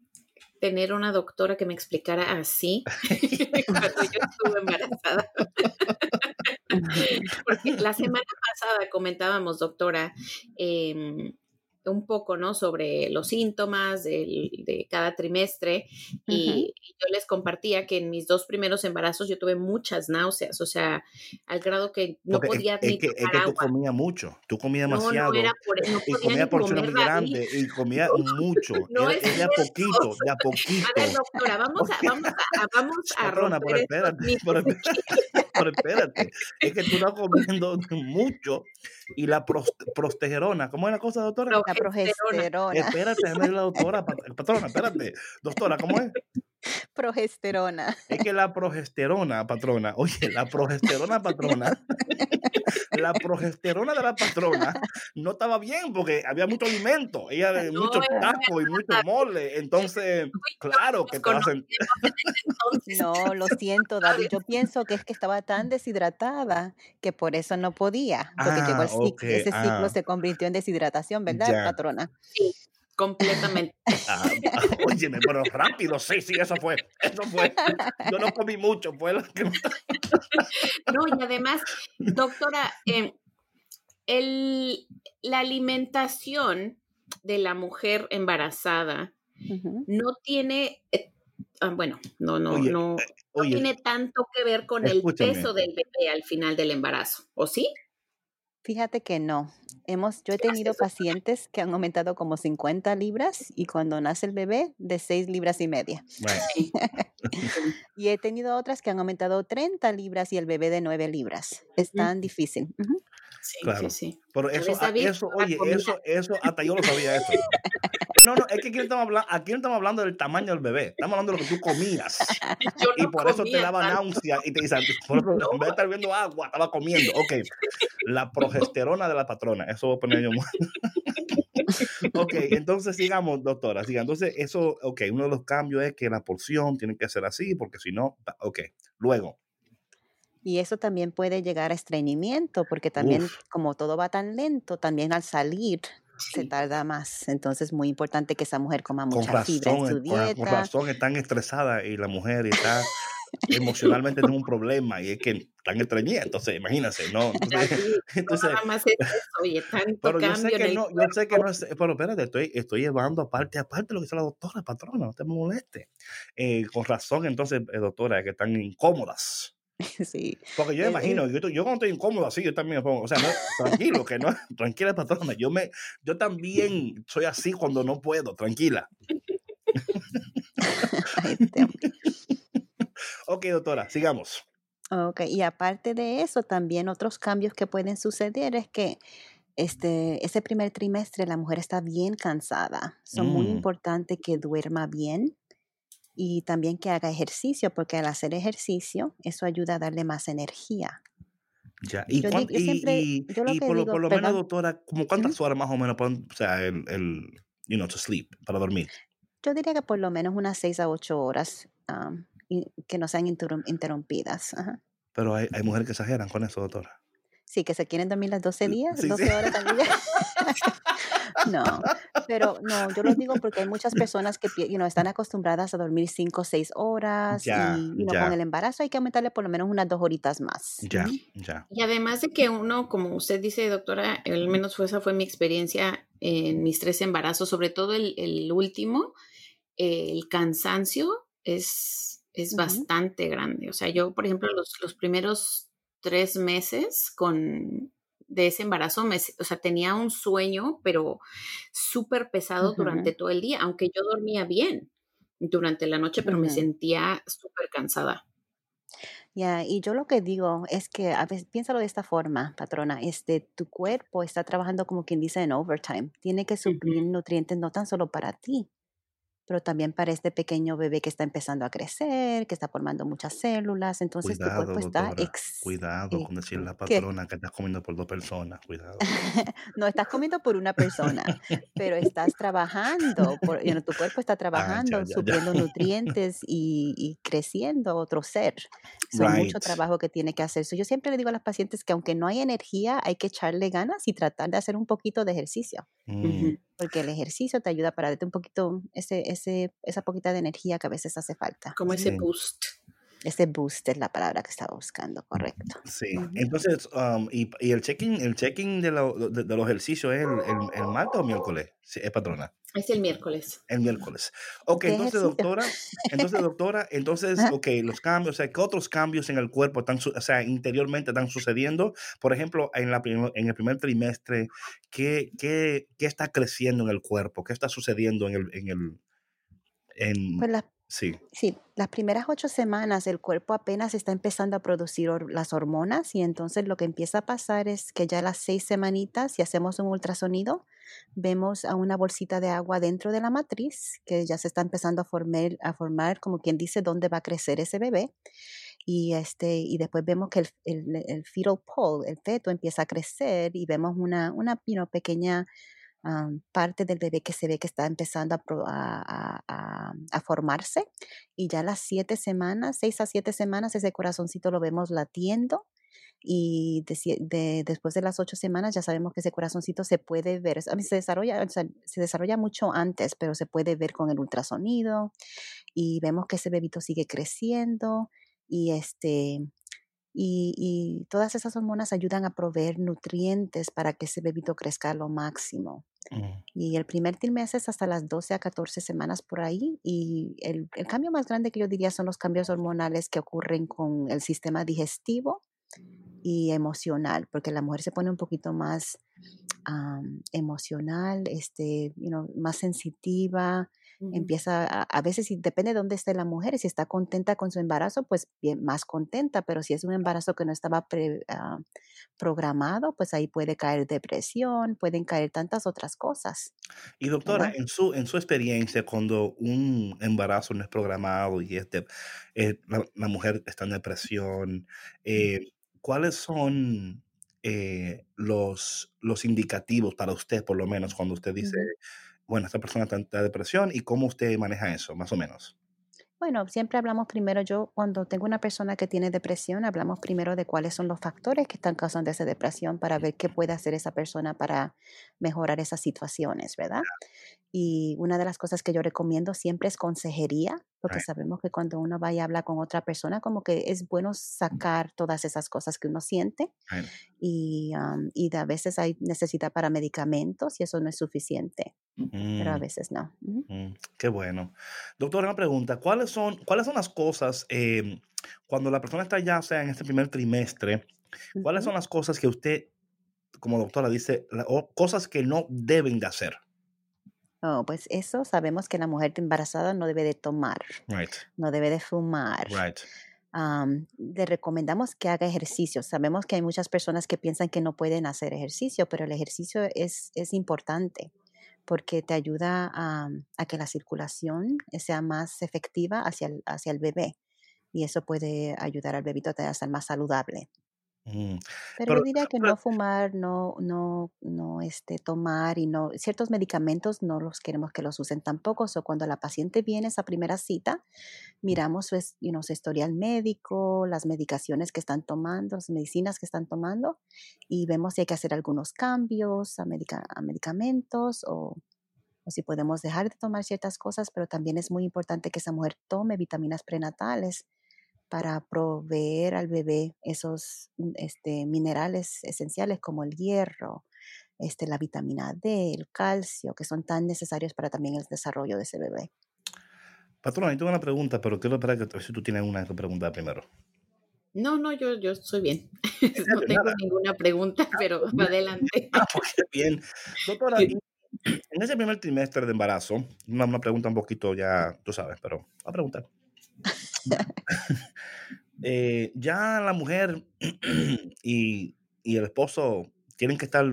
tener una doctora que me explicara así cuando yo estuve embarazada. Porque la semana pasada comentábamos, doctora, em, un poco, ¿no? Sobre los síntomas del- de cada trimestre y, y yo les compartía que en mis dos primeros embarazos yo tuve muchas náuseas, o sea, al grado que no Porque es, podía es ni que, es tomar que tú agua. comías mucho, tú comías No, no demasiado era por, no y podía comías ni porciones comer muy grandes y comías mucho. No Era, es es de a poquito, de a A poquito. ver, doctora, vamos a, vamos a, vamos a Patrona, pero romper estos espérate, pero, pero espérate. Es que tú estás comiendo mucho y la pros- prostegerona, ¿cómo es la cosa, doctora? La Progesterona. progesterona, Espérate, decir la doctora, pat- patrona, espérate. Doctora, ¿cómo es? progesterona. Es que la progesterona, patrona, oye, la progesterona, patrona, la progesterona de la patrona no estaba bien porque había mucho alimento, ella de No mucho taco y mucho mole, entonces, claro que te entonces. No, lo siento, David. Yo pienso que es que estaba tan deshidratada que por eso no podía, porque llegó Ah, el ciclo, ok, ese ciclo ah, se convirtió en deshidratación, ¿verdad, ya. patrona? Sí, completamente. Ah, óyeme, pero rápido, sí, sí, eso fue, eso fue. Yo no comí mucho, fue lo que... No, y además, doctora, eh, el, la alimentación de la mujer embarazada no tiene, eh, ah, bueno, no, no, Oye, no, no oye, tiene tanto que ver con el peso del bebé al final del embarazo, ¿o sí? Fíjate que no. Hemos, yo he tenido pacientes que han aumentado como 50 libras y cuando nace el bebé de 6 libras y media. Bueno. Y he tenido otras que han aumentado 30 libras y el bebé de 9 libras. Es tan difícil. Sí, Claro. sí, sí. Pero eso, eso, oye, comida. eso, eso, hasta yo lo sabía eso. No, no, es que aquí no estamos hablando, aquí no estamos hablando del tamaño del bebé, estamos hablando de lo que tú comías. Yo Y no por eso te comía daba tanto. náusea y te dicen, por eso, No. en vez de estar viendo agua, estaba comiendo. Ok, la progesterona de la patrona, eso voy a poner yo. ok, entonces sigamos, doctora. Siga. Entonces, eso, ok, uno de los cambios es que la porción tiene que ser así, porque si no, ok. Luego, Y eso también puede llegar a estreñimiento, porque también Uf. como todo va tan lento, también al salir se tarda más. Entonces es muy importante que esa mujer coma mucha fibra en razón, su eh, con, con dieta. razón están estresadas y la mujer está emocionalmente tiene un problema y es que están estreñidas. Entonces, imagínense, ¿no? Entonces, no nada más es eso, oye, tanto Pero yo sé que no, yo sé que no es, pero espérate, estoy, estoy llevando aparte, aparte lo que dice la doctora, patrona, no te moleste. Eh, con razón, entonces, eh, doctora, que están incómodas. Sí. Porque yo Eh, imagino, yo, yo cuando estoy incómodo así, yo también me pongo, o sea, no, tranquilo, que no, tranquila, patrona, yo me, yo también soy así cuando no puedo, tranquila. Ay, Ok, doctora, sigamos. Ok, y aparte de eso, también otros cambios que pueden suceder es que este, ese primer trimestre la mujer está bien cansada. Son muy Mm, importante que duerma bien y también que haga ejercicio, porque al hacer ejercicio, eso ayuda a darle más energía. ya, y, Yo, cuán- di- yo y, siempre, y, yo lo y que por, lo, digo, por lo menos, doctora, como cuántas horas más o menos, pueden- o sea, el, el, you know, to sleep, para dormir. Yo diría que por lo menos unas 6 a 8 horas y que no sean interrum- interrumpidas. Ajá. Pero hay, hay mujeres que exageran con eso, doctora. Sí, que se quieren dormir las 12 días, Sí, sí. 12 horas al día. No, pero no, yo lo digo porque hay muchas personas que you know, están acostumbradas a dormir 5 o 6 horas Ya, y you know, ya. con el embarazo hay que aumentarle por lo menos unas dos horitas más. Ya, ya. Y además de que uno, como usted dice, doctora, al menos fue, esa fue mi experiencia en mis tres embarazos, sobre todo el, el último, el cansancio es, es bastante grande. O sea, yo, por ejemplo, los, los primeros tres meses con de ese embarazo, me, o sea, tenía un sueño, pero súper pesado durante todo el día, aunque yo dormía bien durante la noche, pero me sentía súper cansada. Ya, y yo lo que digo es que a veces piénsalo de esta forma, patrona, este, tu cuerpo está trabajando como quien dice en overtime, tiene que suplir nutrientes no tan solo para ti, pero también para este pequeño bebé que está empezando a crecer, que está formando muchas células, entonces tu Cuidado, cuerpo está doctora. ex, Cuidado eh, con decirle a la ¿qué? patrona que estás comiendo por dos personas. Cuidado. No estás comiendo por una persona, pero estás trabajando, por, you know, tu cuerpo está Ah, ya, trabajando, ya. supliendo nutrientes y, y creciendo otro ser. Mucho Right. trabajo que tiene que hacer. So, yo siempre le digo a las pacientes que aunque no hay energía, hay que echarle ganas y tratar de hacer un poquito de ejercicio, Mm, porque el ejercicio te ayuda para darte un poquito, ese, ese, esa poquita de energía que a veces hace falta. Como ese sí. boost. Ese boost es la palabra que estaba buscando, correcto. Sí, entonces, um, y, y el check-in el check-in de, lo- de, de los ejercicios es el, el, el martes o miércoles, sí, es patrona, Es el miércoles. el miércoles. Ok, ¿Qué entonces, ejercicio? doctora, entonces, doctora, entonces, ok, los cambios, o sea, ¿qué otros cambios en el cuerpo están, o sea, interiormente están sucediendo? Por ejemplo, en, la en el primer trimestre, ¿qué, qué, qué está creciendo en el cuerpo? ¿Qué está sucediendo en el, en el, en, Pues las sí, Sí, las primeras ocho semanas el cuerpo apenas está empezando a producir las hormonas y entonces lo que empieza a pasar es que ya a las seis semanitas, si hacemos un ultrasonido, vemos a una bolsita de agua dentro de la matriz que ya se está empezando a formar, a formar como quien dice dónde va a crecer ese bebé. Y este y después vemos que el, el, el fetal pole, el feto empieza a crecer y vemos una, una you know, pequeña parte del bebé que se ve que está empezando a, formarse y ya las siete semanas, seis a siete semanas, ese corazoncito lo vemos latiendo y después de las ocho semanas ya sabemos que ese corazoncito se puede ver, a mí se desarrolla, se desarrolla mucho antes, pero se puede ver con el ultrasonido y vemos que ese bebito sigue creciendo y este y, y todas esas hormonas ayudan a proveer nutrientes para que ese bebito crezca a lo máximo. mm, Y el primer trimestre es hasta las 12 a 14 semanas por ahí. Y el, el cambio más grande que yo diría son los cambios hormonales que ocurren con el sistema digestivo y emocional, porque la mujer se pone un poquito más am, emocional, este, you know, más sensitiva, Empieza a, a veces y depende de dónde esté la mujer, si está contenta con su embarazo, pues bien, más contenta, pero si es un embarazo que no estaba pre- ah, programado, pues ahí puede caer depresión, pueden caer tantas otras cosas, Y doctora, ¿verdad? en su, en su experiencia, cuando un embarazo no es programado y este, eh, la, la mujer está en depresión, eh, ¿cuáles son eh, los, los indicativos para usted, por lo menos, cuando usted dice. Bueno, esta persona está en depresión y cómo usted maneja eso, más o menos? Bueno, siempre hablamos primero, yo cuando tengo una persona que tiene depresión, hablamos primero de cuáles son los factores que están causando esa depresión para ver qué puede hacer esa persona para mejorar esas situaciones, ¿verdad? Y una de las cosas que yo recomiendo siempre es consejería, porque Right, sabemos que cuando uno vaya a hablar con otra persona, como que es bueno sacar todas esas cosas que uno siente right. y, um, y a veces hay necesidad para medicamentos y eso no es suficiente, pero a Mm, veces no. Mm, qué bueno. Doctora, una pregunta, ¿cuáles son, cuáles son las cosas eh, cuando la persona está ya, o sea, en este primer trimestre, cuáles son las cosas que usted como doctora dice, la- o cosas que no deben de hacer. Oh, pues eso sabemos que la mujer embarazada no debe de tomar, Right, no debe de fumar. right. Am, le recomendamos que haga ejercicio. Sabemos que hay muchas personas que piensan que no pueden hacer ejercicio, pero el ejercicio es, es importante porque te ayuda a, a que la circulación sea más efectiva hacia el, hacia el bebé y eso puede ayudar al bebito a estar más saludable. Mm, Pero Pero, yo diría que pero- no fumar, no, no, no, este, tomar y no, ciertos medicamentos no los queremos que los usen tampoco. O cuando la paciente viene a esa primera cita, miramos su, you know, su historial médico, las medicaciones que están tomando, las medicinas que están tomando y vemos si hay que hacer algunos cambios a, medica- a medicamentos o, o si podemos dejar de tomar ciertas cosas, pero también es muy importante que esa mujer tome vitaminas prenatales para proveer al bebé esos mm, este, minerales esenciales como el hierro, este, la vitamina D, el calcio, que son tan necesarios para también el desarrollo de ese bebé. patrona, yo tengo una pregunta, pero quiero esperar que si tú tienes una que preguntar primero. No, no, yo, yo estoy bien. No Nada. tengo ninguna pregunta, pero adelante. Ah, pues bien. Doctora, en ese primer trimestre de embarazo, una, una pregunta un poquito ya, tú sabes, pero voy a preguntar. Eh, ya la mujer y, y el esposo tienen que estar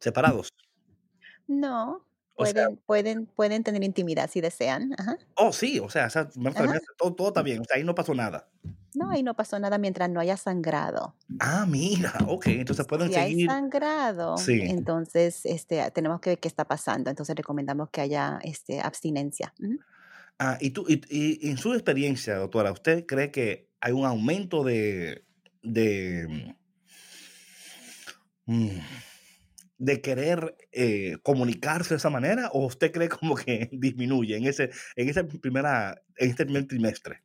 separados. No, O sea, pueden, pueden, pueden tener intimidad si desean. Ajá. oh, sí, o sea, trimestre, todo, todo está bien, o sea, ahí no pasó nada. No, ahí no pasó nada mientras no haya sangrado. Ah, mira, ok, entonces pueden Si hay seguir. sangrado, Sí. entonces este, tenemos que ver qué está pasando. Entonces recomendamos que haya este, abstinencia. Ah, y, tú, y, y en su experiencia, doctora, ¿usted cree que hay un aumento de, de, mm, de querer eh, comunicarse de esa manera o usted cree como que disminuye en ese, en esa primera, en este primer trimestre?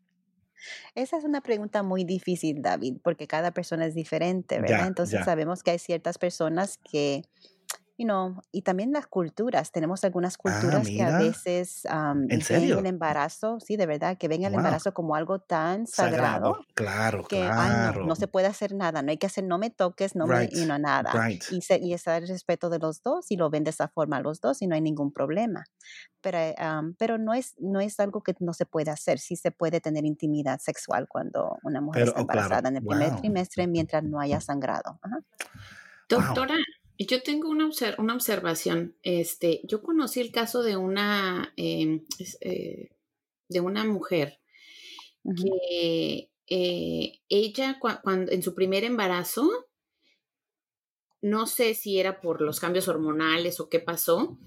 Esa es una pregunta muy difícil, David, porque cada persona es diferente, ¿verdad? Ya, Entonces ya. sabemos que hay ciertas personas que, you know, y también las culturas. Tenemos algunas culturas que a Ah, veces ¿En ven serio? el embarazo, sí, de verdad, que ven el Wow. embarazo como algo tan sagrado, Sagrado. Claro, que, ay, no, se puede hacer nada, no hay que hacer, no me toques, no me, Right, you know, nada. right. Y, se, y está el respeto de los dos y lo ven de esa forma los dos y no hay ningún problema. Pero, am, pero no, es, no es algo que no se puede hacer, sí se puede tener intimidad sexual cuando una mujer Pero, está oh, claro, embarazada en el primer wow. trimestre mientras no haya sangrado. Ajá. Wow. Yo tengo una, una observación. Este, yo conocí el caso de una, em, eh, de una mujer que eh, ella cua- cuando, en su primer embarazo, no sé si era por los cambios hormonales o qué pasó,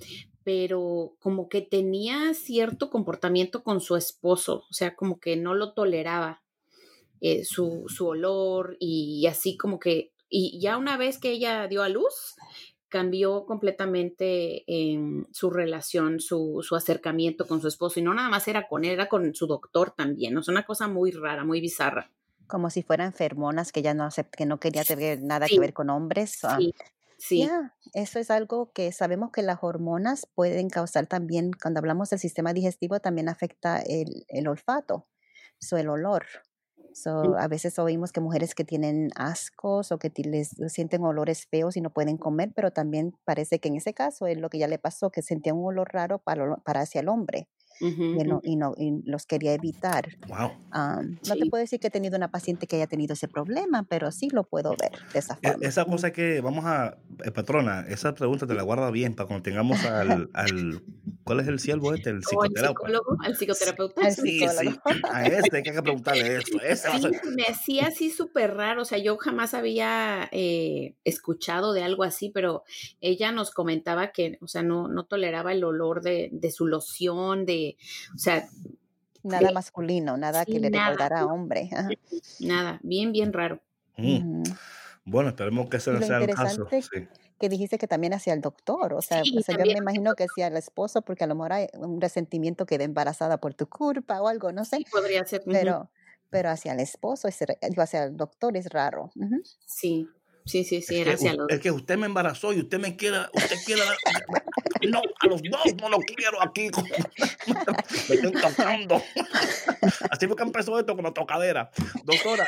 pero como que tenía cierto comportamiento con su esposo, o sea, como que no lo toleraba eh, su, su olor y así como que, y ya una vez que ella dio a luz, cambió completamente em, su relación, su, su acercamiento con su esposo, y no nada más era con él, era con su doctor también, o sea, una cosa muy rara, muy bizarra. Como si fueran hormonas que ya no acep- que no quería tener nada que ver con hombres. ah, sí, sí. Eso es algo que sabemos que las hormonas pueden causar también, cuando hablamos del sistema digestivo, también afecta el, el olfato, so, el olor. So, a veces oímos que mujeres que tienen ascos o que les sienten olores feos y no pueden comer, pero también parece que en ese caso es lo que ya le pasó, que sentía un olor raro para, para hacia el hombre Ujú, y, no, y, no, y los quería evitar. Wow. Am, no te Sí. puedo decir que he tenido una paciente que haya tenido ese problema, pero sí lo puedo ver de esa E- forma. Esa cosa que vamos a, eh, patrona, esa pregunta te la guarda bien para cuando tengamos al, al ¿cuál es el siervo este? El psicoterapeuta. psicólogo, al psicoterapeuta. Sí, sí, a este hay que preguntarle esto. A Sí, me hacía así súper raro, o sea, yo jamás había eh, escuchado de algo así, pero ella nos comentaba que, o sea, no, no toleraba el olor de, de su loción, de, o sea, Nada de- masculino, nada que le nada, recordara a hombre. ajá. nada, bien, bien raro. Mm. Bueno, esperemos que ese no lo sea el caso. interesante Sí. que dijiste que también hacia el doctor, o sea, Sí, o sea, yo me imagino que hacia el esposo, porque a lo mejor hay un resentimiento que de embarazada por tu culpa o algo, no sé, sí podría ser, pero, pero hacia el esposo, es hacia el doctor es raro. Sí, sí, sí, sí, Es era que, hacia u- los... es que usted me embarazó y usted me quiere, usted quiere dar- No, a los dos no los quiero aquí. Me están tocando. Así fue que empezó esto con la tocadera. Doctora,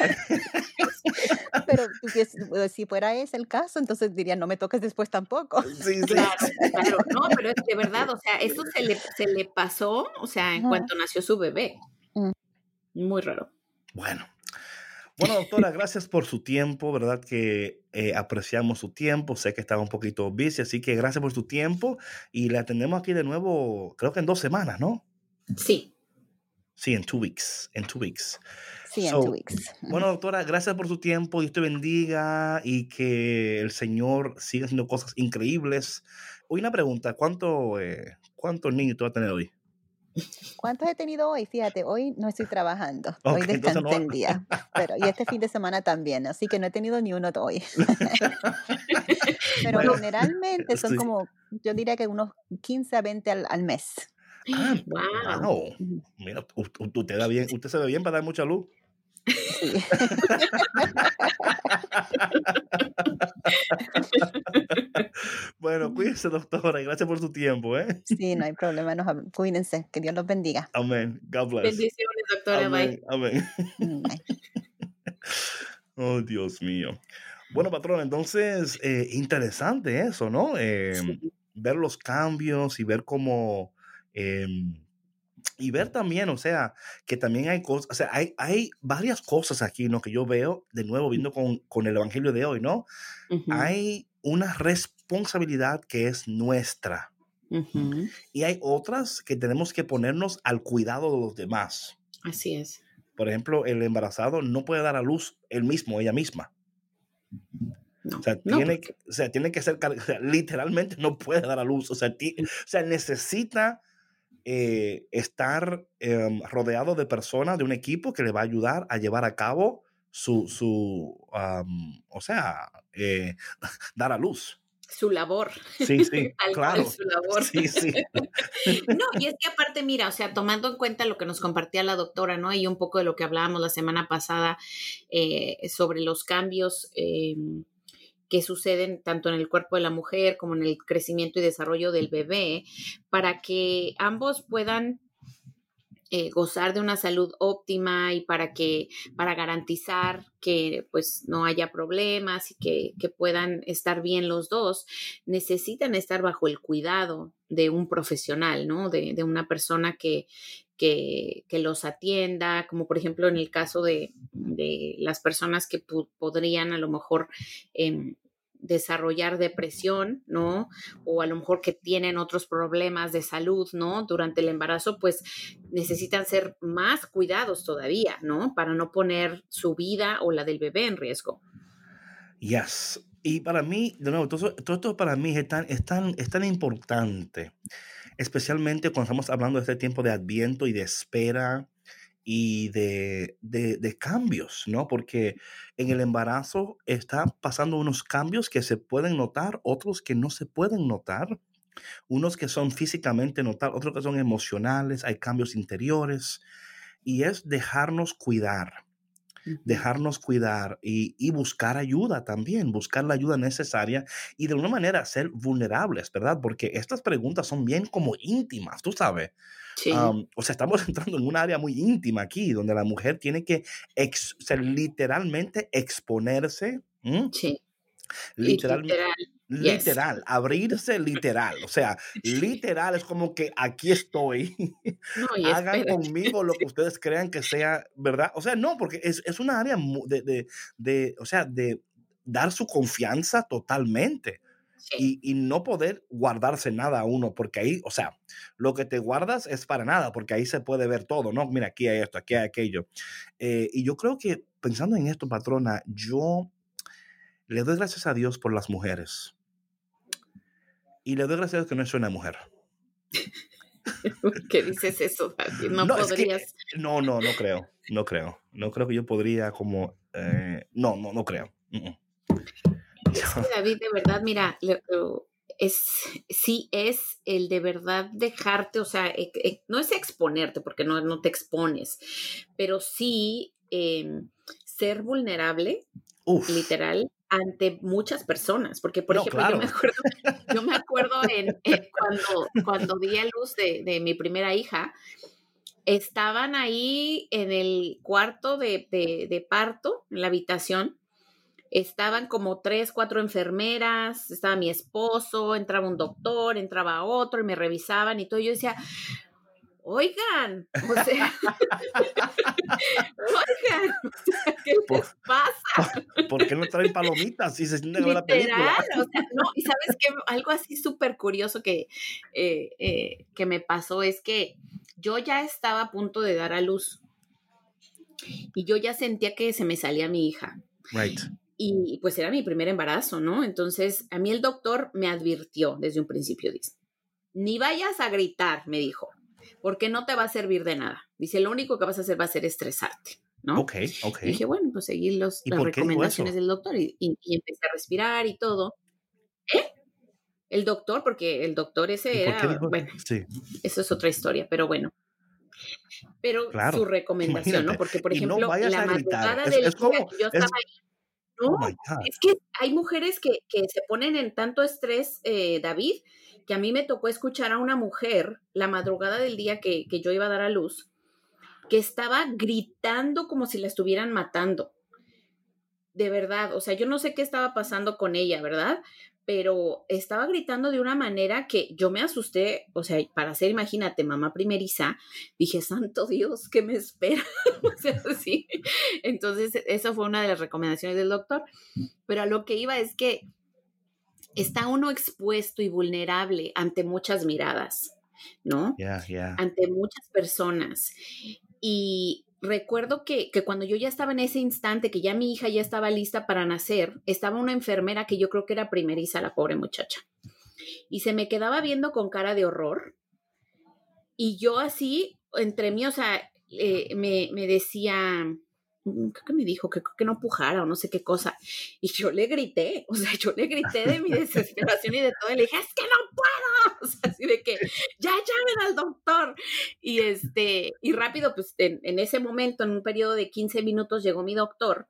Pero eh, si fuera ese el caso, entonces diría, no me toques después tampoco. sí, sí. Claro, claro, no, pero es de verdad, o sea, eso se le, se le pasó, o sea, en cuanto nació su bebé. Mm. Muy raro. Bueno. Bueno, doctora, gracias por su tiempo, ¿verdad? Que eh, apreciamos su tiempo. Sé que estaba un poquito busy, así que gracias por su tiempo. Y la atendemos aquí de nuevo, creo que en dos semanas, ¿no? Sí, Sí, en two weeks. En two weeks. Sí, en two weeks. Bueno, doctora, gracias por su tiempo. Dios te bendiga y que el Señor siga haciendo cosas increíbles. Hoy una pregunta, ¿cuánto, eh, ¿cuántos niños tú vas a tener hoy? ¿Cuántos he tenido hoy? Fíjate, hoy no estoy trabajando. hoy descansé no... el día. Pero, y este fin de semana también, así que no he tenido ni uno hoy. pero generalmente son como, yo diría que unos 15 a 20 al, al mes. Ah, wow. Mira, usted, da bien, usted se ve bien para dar mucha luz. Sí. bueno, cuídense, doctora, y gracias por su tiempo, ¿eh? Sí, no hay problema, nos, cuídense, que Dios los bendiga. Amén. God bless. Bendiciones, doctora. Amén. Bye. Amén. Mm, bye. oh, Dios mío. Bueno, patrón, entonces, eh, interesante eso, ¿no? Eh, sí. Ver los cambios y ver cómo... Eh, y ver también, o sea, que también hay cosas, o sea, hay, hay varias cosas aquí, ¿no? Que yo veo, de nuevo, viendo con, con el Evangelio de hoy, ¿no? Uh -huh. Hay una responsabilidad que es nuestra. Uh -huh. Y hay otras que tenemos que ponernos al cuidado de los demás. Así es. Por ejemplo, el embarazado no puede dar a luz él mismo, ella misma. No, o, sea, no, tiene, porque... o sea, tiene que ser, literalmente no puede dar a luz. O sea, o sea necesita eh, estar eh, rodeado de personas, de un equipo que le va a ayudar a llevar a cabo su, su um, o sea, eh, dar a luz. Su labor. Sí, sí, claro. Su labor. Sí, sí. no, y es que aparte, mira, o sea, tomando en cuenta lo que nos compartía la doctora, ¿no? Y un poco de lo que hablábamos la semana pasada eh, sobre los cambios eh, que suceden tanto en el cuerpo de la mujer como en el crecimiento y desarrollo del bebé, para que ambos puedan eh, gozar de una salud óptima y para que para garantizar que pues no haya problemas y que, que, puedan estar bien los dos necesitan estar bajo el cuidado de un profesional no de, de una persona que, que, los atienda, como por ejemplo en el caso de, de las personas que podrían a lo mejor eh, desarrollar depresión, ¿no? O a lo mejor que tienen otros problemas de salud, ¿no? Durante el embarazo, pues necesitan ser más cuidados todavía, ¿no? Para no poner su vida o la del bebé en riesgo. Yes. Y para mí, de nuevo, todo, todo esto para mí es tan, es, tan, es tan importante, especialmente cuando estamos hablando de este tiempo de adviento y de espera, y de, de, cambios, ¿no? Porque en el embarazo está pasando unos cambios que se pueden notar, otros que no se pueden notar, unos que son físicamente notar, otros que son emocionales, hay cambios interiores, y es dejarnos cuidar, dejarnos cuidar y, y, buscar ayuda también, buscar la ayuda necesaria y de una manera ser vulnerables, ¿verdad? Porque estas preguntas son bien como íntimas, tú sabes. Sí. Um, o sea, estamos entrando en un área muy íntima aquí, donde la mujer tiene que ex, o sea, literalmente exponerse. Sí. Literal, literal, literal yes. abrirse literal. O sea, literal es como que aquí estoy. No, Hagan conmigo lo que ustedes crean que sea verdad. O sea, no, porque es, es una área de, de, de, o sea, de dar su confianza totalmente. Sí. Y, y, no poder guardarse nada a uno, porque ahí, o sea, lo que te guardas es para nada, porque ahí se puede ver todo, ¿no? Mira, aquí hay esto, aquí hay aquello. Eh, y yo creo que pensando en esto, patrona, yo le doy gracias a Dios por las mujeres. Y le doy gracias a Dios que no soy una mujer. ¿Qué dices eso, David? No, no podrías. Es que, no, no, no creo. No creo. No creo que yo podría como... Eh, no, no, no creo. Es que David, de verdad, mira, es, sí es el de verdad dejarte, o sea, eh, eh, no es exponerte, porque no, no te expones, pero sí eh, ser vulnerable, Uf. literal, ante muchas personas, porque por no, ejemplo, claro. yo me acuerdo, yo me acuerdo en, en cuando, cuando di a luz de, de, mi primera hija, estaban ahí en el cuarto de, de, de parto, en la habitación, estaban como tres, cuatro enfermeras, estaba mi esposo, entraba un doctor, entraba otro y me revisaban y todo. Yo decía, oigan, o sea, oigan, o sea, ¿qué por, les pasa? ¿Por qué no traen palomitas si se sienten a la película? O sea, no, y sabes que algo así súper curioso que, eh, eh, que me pasó es que yo ya estaba a punto de dar a luz Y yo ya sentía que se me salía mi hija. Right. Y pues era mi primer embarazo, ¿no? Entonces, a mí el doctor me advirtió desde un principio, dice, ni vayas a gritar, me dijo, porque no te va a servir de nada. Dice, lo único que vas a hacer va a ser estresarte, ¿no? Ok, ok. Y dije, bueno, pues seguir los, ¿Y las recomendaciones del doctor y, y- y empecé a respirar y todo. ¿Eh? El doctor, porque el doctor ese ¿Y por qué era, bueno, Sí, eso es otra historia, pero bueno. Pero Claro, su recomendación, imagínate, ¿no? Porque, por no ejemplo, vayas la madrugada es- del es como- que yo es- estaba ahí, ¿no? Oh my God. Es que hay mujeres que, que se ponen en tanto estrés, eh, David, que a mí me tocó escuchar a una mujer la madrugada del día que, que yo iba a dar a luz, que estaba gritando como si la estuvieran matando. De verdad, o sea, yo no sé qué estaba pasando con ella, ¿verdad? Pero estaba gritando de una manera que yo me asusté, o sea, para ser, imagínate, mamá primeriza, dije, santo Dios, ¿qué me espera? o sea, sí. Entonces, esa fue una de las recomendaciones del doctor. Pero a lo que iba es que está uno expuesto y vulnerable ante muchas miradas, ¿no? Yeah, yeah. Ante muchas personas. Y recuerdo que, que cuando yo ya estaba en ese instante, que ya mi hija ya estaba lista para nacer, estaba una enfermera que yo creo que era primeriza, la pobre muchacha. Y se me quedaba viendo con cara de horror. Y yo así, entre mí, o sea, eh, me, me decía, creo que me dijo que, que no pujara o no sé qué cosa. Y yo le grité, o sea, yo le grité de mi desesperación y de todo. Y le dije, es que no puedo. O sea, así de que ya llamen al doctor. Y este, y rápido, pues en, en ese momento, en un periodo de 15 minutos, llegó mi doctor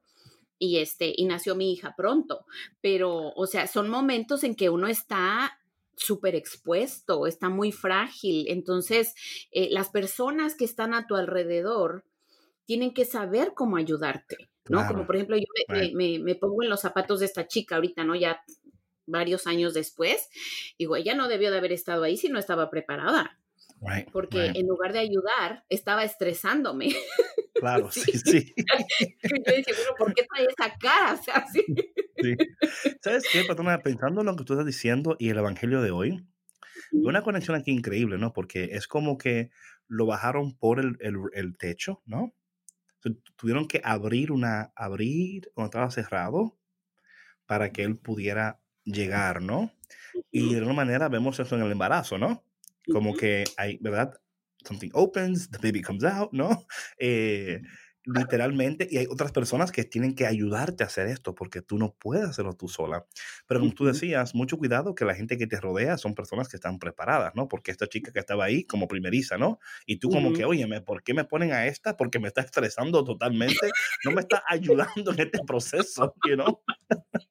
y este, y nació mi hija pronto. Pero, o sea, son momentos en que uno está súper expuesto, está muy frágil. Entonces, eh, las personas que están a tu alrededor tienen que saber cómo ayudarte, ¿no? Claro. Como por ejemplo, yo me, Right. me- me pongo en los zapatos de esta chica ahorita, ¿no? Ya varios años después, digo, ella no debió de haber estado ahí si no estaba preparada, Right, porque right. en lugar de ayudar, estaba estresándome. Claro, sí. sí, yo dije, bueno, ¿por qué trae esa cara? O sea, sí. sí. ¿Sabes qué, patrona? Pensando en lo que tú estás diciendo y el evangelio de hoy, una conexión aquí increíble, ¿no? Porque es como que lo bajaron por el, el, el techo, ¿no? Tu- Tuvieron que abrir una, abrir cuando estaba cerrado para que él pudiera llegar, ¿no? Y de alguna manera vemos eso en el embarazo, ¿no? Como que hay, ¿verdad? Something opens, the baby comes out, ¿no? Eh, literalmente, y hay otras personas que tienen que ayudarte a hacer esto porque tú no puedes hacerlo tú sola. Pero como tú decías, mucho cuidado que la gente que te rodea son personas que están preparadas, ¿no? Porque esta chica que estaba ahí como primeriza, ¿no? Y tú como Ujú. que, oye, ¿por qué me ponen a esta? Porque me está estresando totalmente, no me está ayudando en este proceso, you know?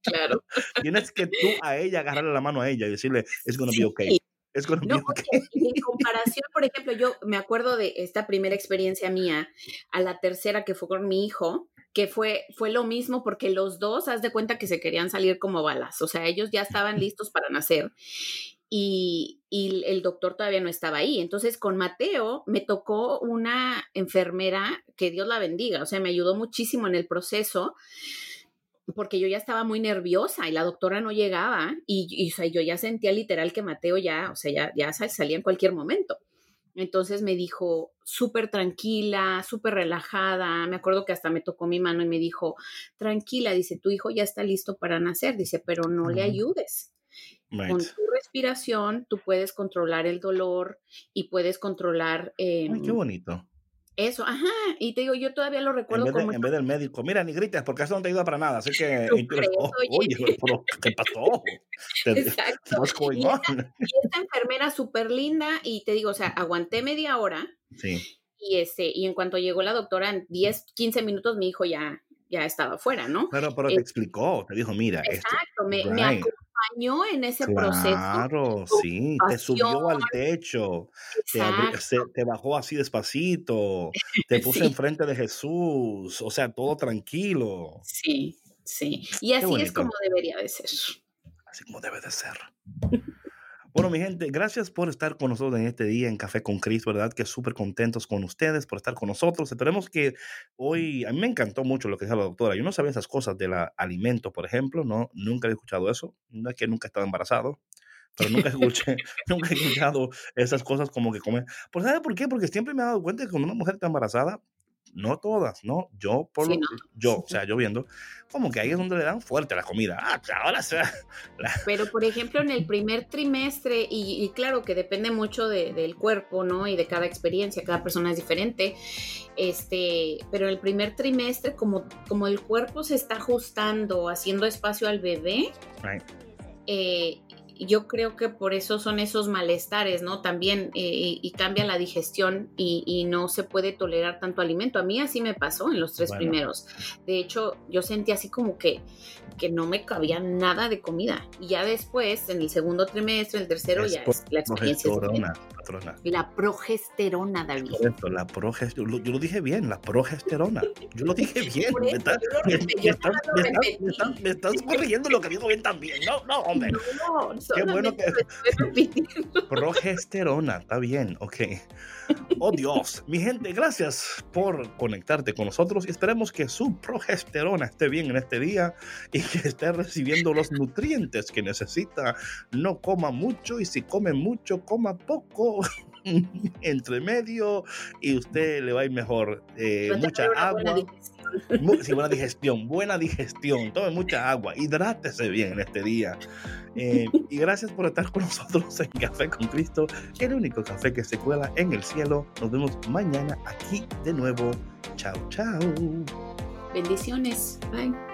Claro. Tienes que tú a ella agarrarle la mano a ella y decirle, it's gonna be okay. Be No, y en comparación, por ejemplo, yo me acuerdo de esta primera experiencia mía a la tercera que fue con mi hijo, que fue, fue lo mismo porque los dos, haz de cuenta que se querían salir como balas, o sea, ellos ya estaban listos para nacer y, y el doctor todavía no estaba ahí. Entonces, con Mateo me tocó una enfermera que Dios la bendiga, o sea, me ayudó muchísimo en el proceso porque yo ya estaba muy nerviosa y la doctora no llegaba y, y, o sea, yo ya sentía literal que Mateo ya, o sea, ya, ya sal- salía en cualquier momento. Entonces me dijo, súper tranquila, súper relajada. Me acuerdo que hasta me tocó mi mano y me dijo, tranquila, dice, tu hijo ya está listo para nacer, dice, pero no le ayudes. Right. Con tu respiración tú puedes controlar el dolor y puedes controlar eh, Ay, qué bonito. Eso. Ajá, y te digo, yo todavía lo En recuerdo vez, de, como... en vez del médico, mira, ni grites porque eso no te ayuda para nada. Así que, ¿Tú y tú eres, crees, "Oh, oye?" pero ¿qué pasó? Exacto. Y esta, y esta enfermera súper linda y te digo, o sea, aguanté media hora Sí, y este y en cuanto llegó la doctora en 10, 15 minutos mi hijo ya ya estaba fuera, ¿no? pero, pero Eh, te explicó, te dijo, mira, esto, Exacto, me, me right. Acompañó en ese proceso. Claro, sí, te subió al techo, te, abri- se- te bajó así despacito, te puso Sí. enfrente de Jesús, o sea, todo tranquilo, Sí, sí. Y así es como debería de ser. así como debe de ser. Bueno, mi gente, gracias por estar con nosotros en este día en Café con Cristo, ¿verdad? Que súper contentos con ustedes por estar con nosotros. Esperemos que hoy, a mí me encantó mucho lo que dijo la doctora. Yo no sabía esas cosas del alimento, por ejemplo, no, nunca he escuchado eso. No es que nunca he estado embarazado, pero nunca escuché, nunca he escuchado esas cosas como que comer. ¿Por sabe por qué? Porque siempre me he dado cuenta que cuando una mujer está embarazada, no todas, ¿no? Yo, por lo, yo, o sea, yo viendo, como que ahí es donde le dan fuerte la comida. Ah, ahora se Pero, por ejemplo, en el primer trimestre, y, claro que depende mucho del cuerpo, ¿no? Y de cada experiencia, cada persona es diferente, este, pero el primer trimestre, como, como el cuerpo se está ajustando, haciendo espacio al bebé, eh, yo creo que por eso son esos malestares, ¿no? También eh, y cambia la digestión y, no se puede tolerar tanto alimento. A mí así me pasó en los tres primeros. De hecho, yo sentí así como que, que no me cabía nada de comida. Y ya después, en el segundo trimestre, el tercero, ya es la experiencia. La progesterona, David. Correcto, la progesterona. Yo lo dije bien, la progesterona. Yo lo dije bien. me, estás, corrigiendo lo que digo bien también. No, no, hombre. No, Qué bueno que. Progesterona, está bien, ok. Oh Dios, mi gente, gracias por conectarte con nosotros y esperemos que su progesterona esté bien en este día y que esté recibiendo los nutrientes que necesita. No coma mucho y si come mucho, coma poco. entre medio y usted le va a ir mejor. Eh, mucha agua. Sí, buena digestión, buena digestión. Tome mucha agua, hidrátese bien en este día. Eh, y gracias por estar con nosotros en Café con Cristo, el único café que se cuela en el cielo. Nos vemos mañana aquí de nuevo. Chao, chao. Bendiciones. Bye.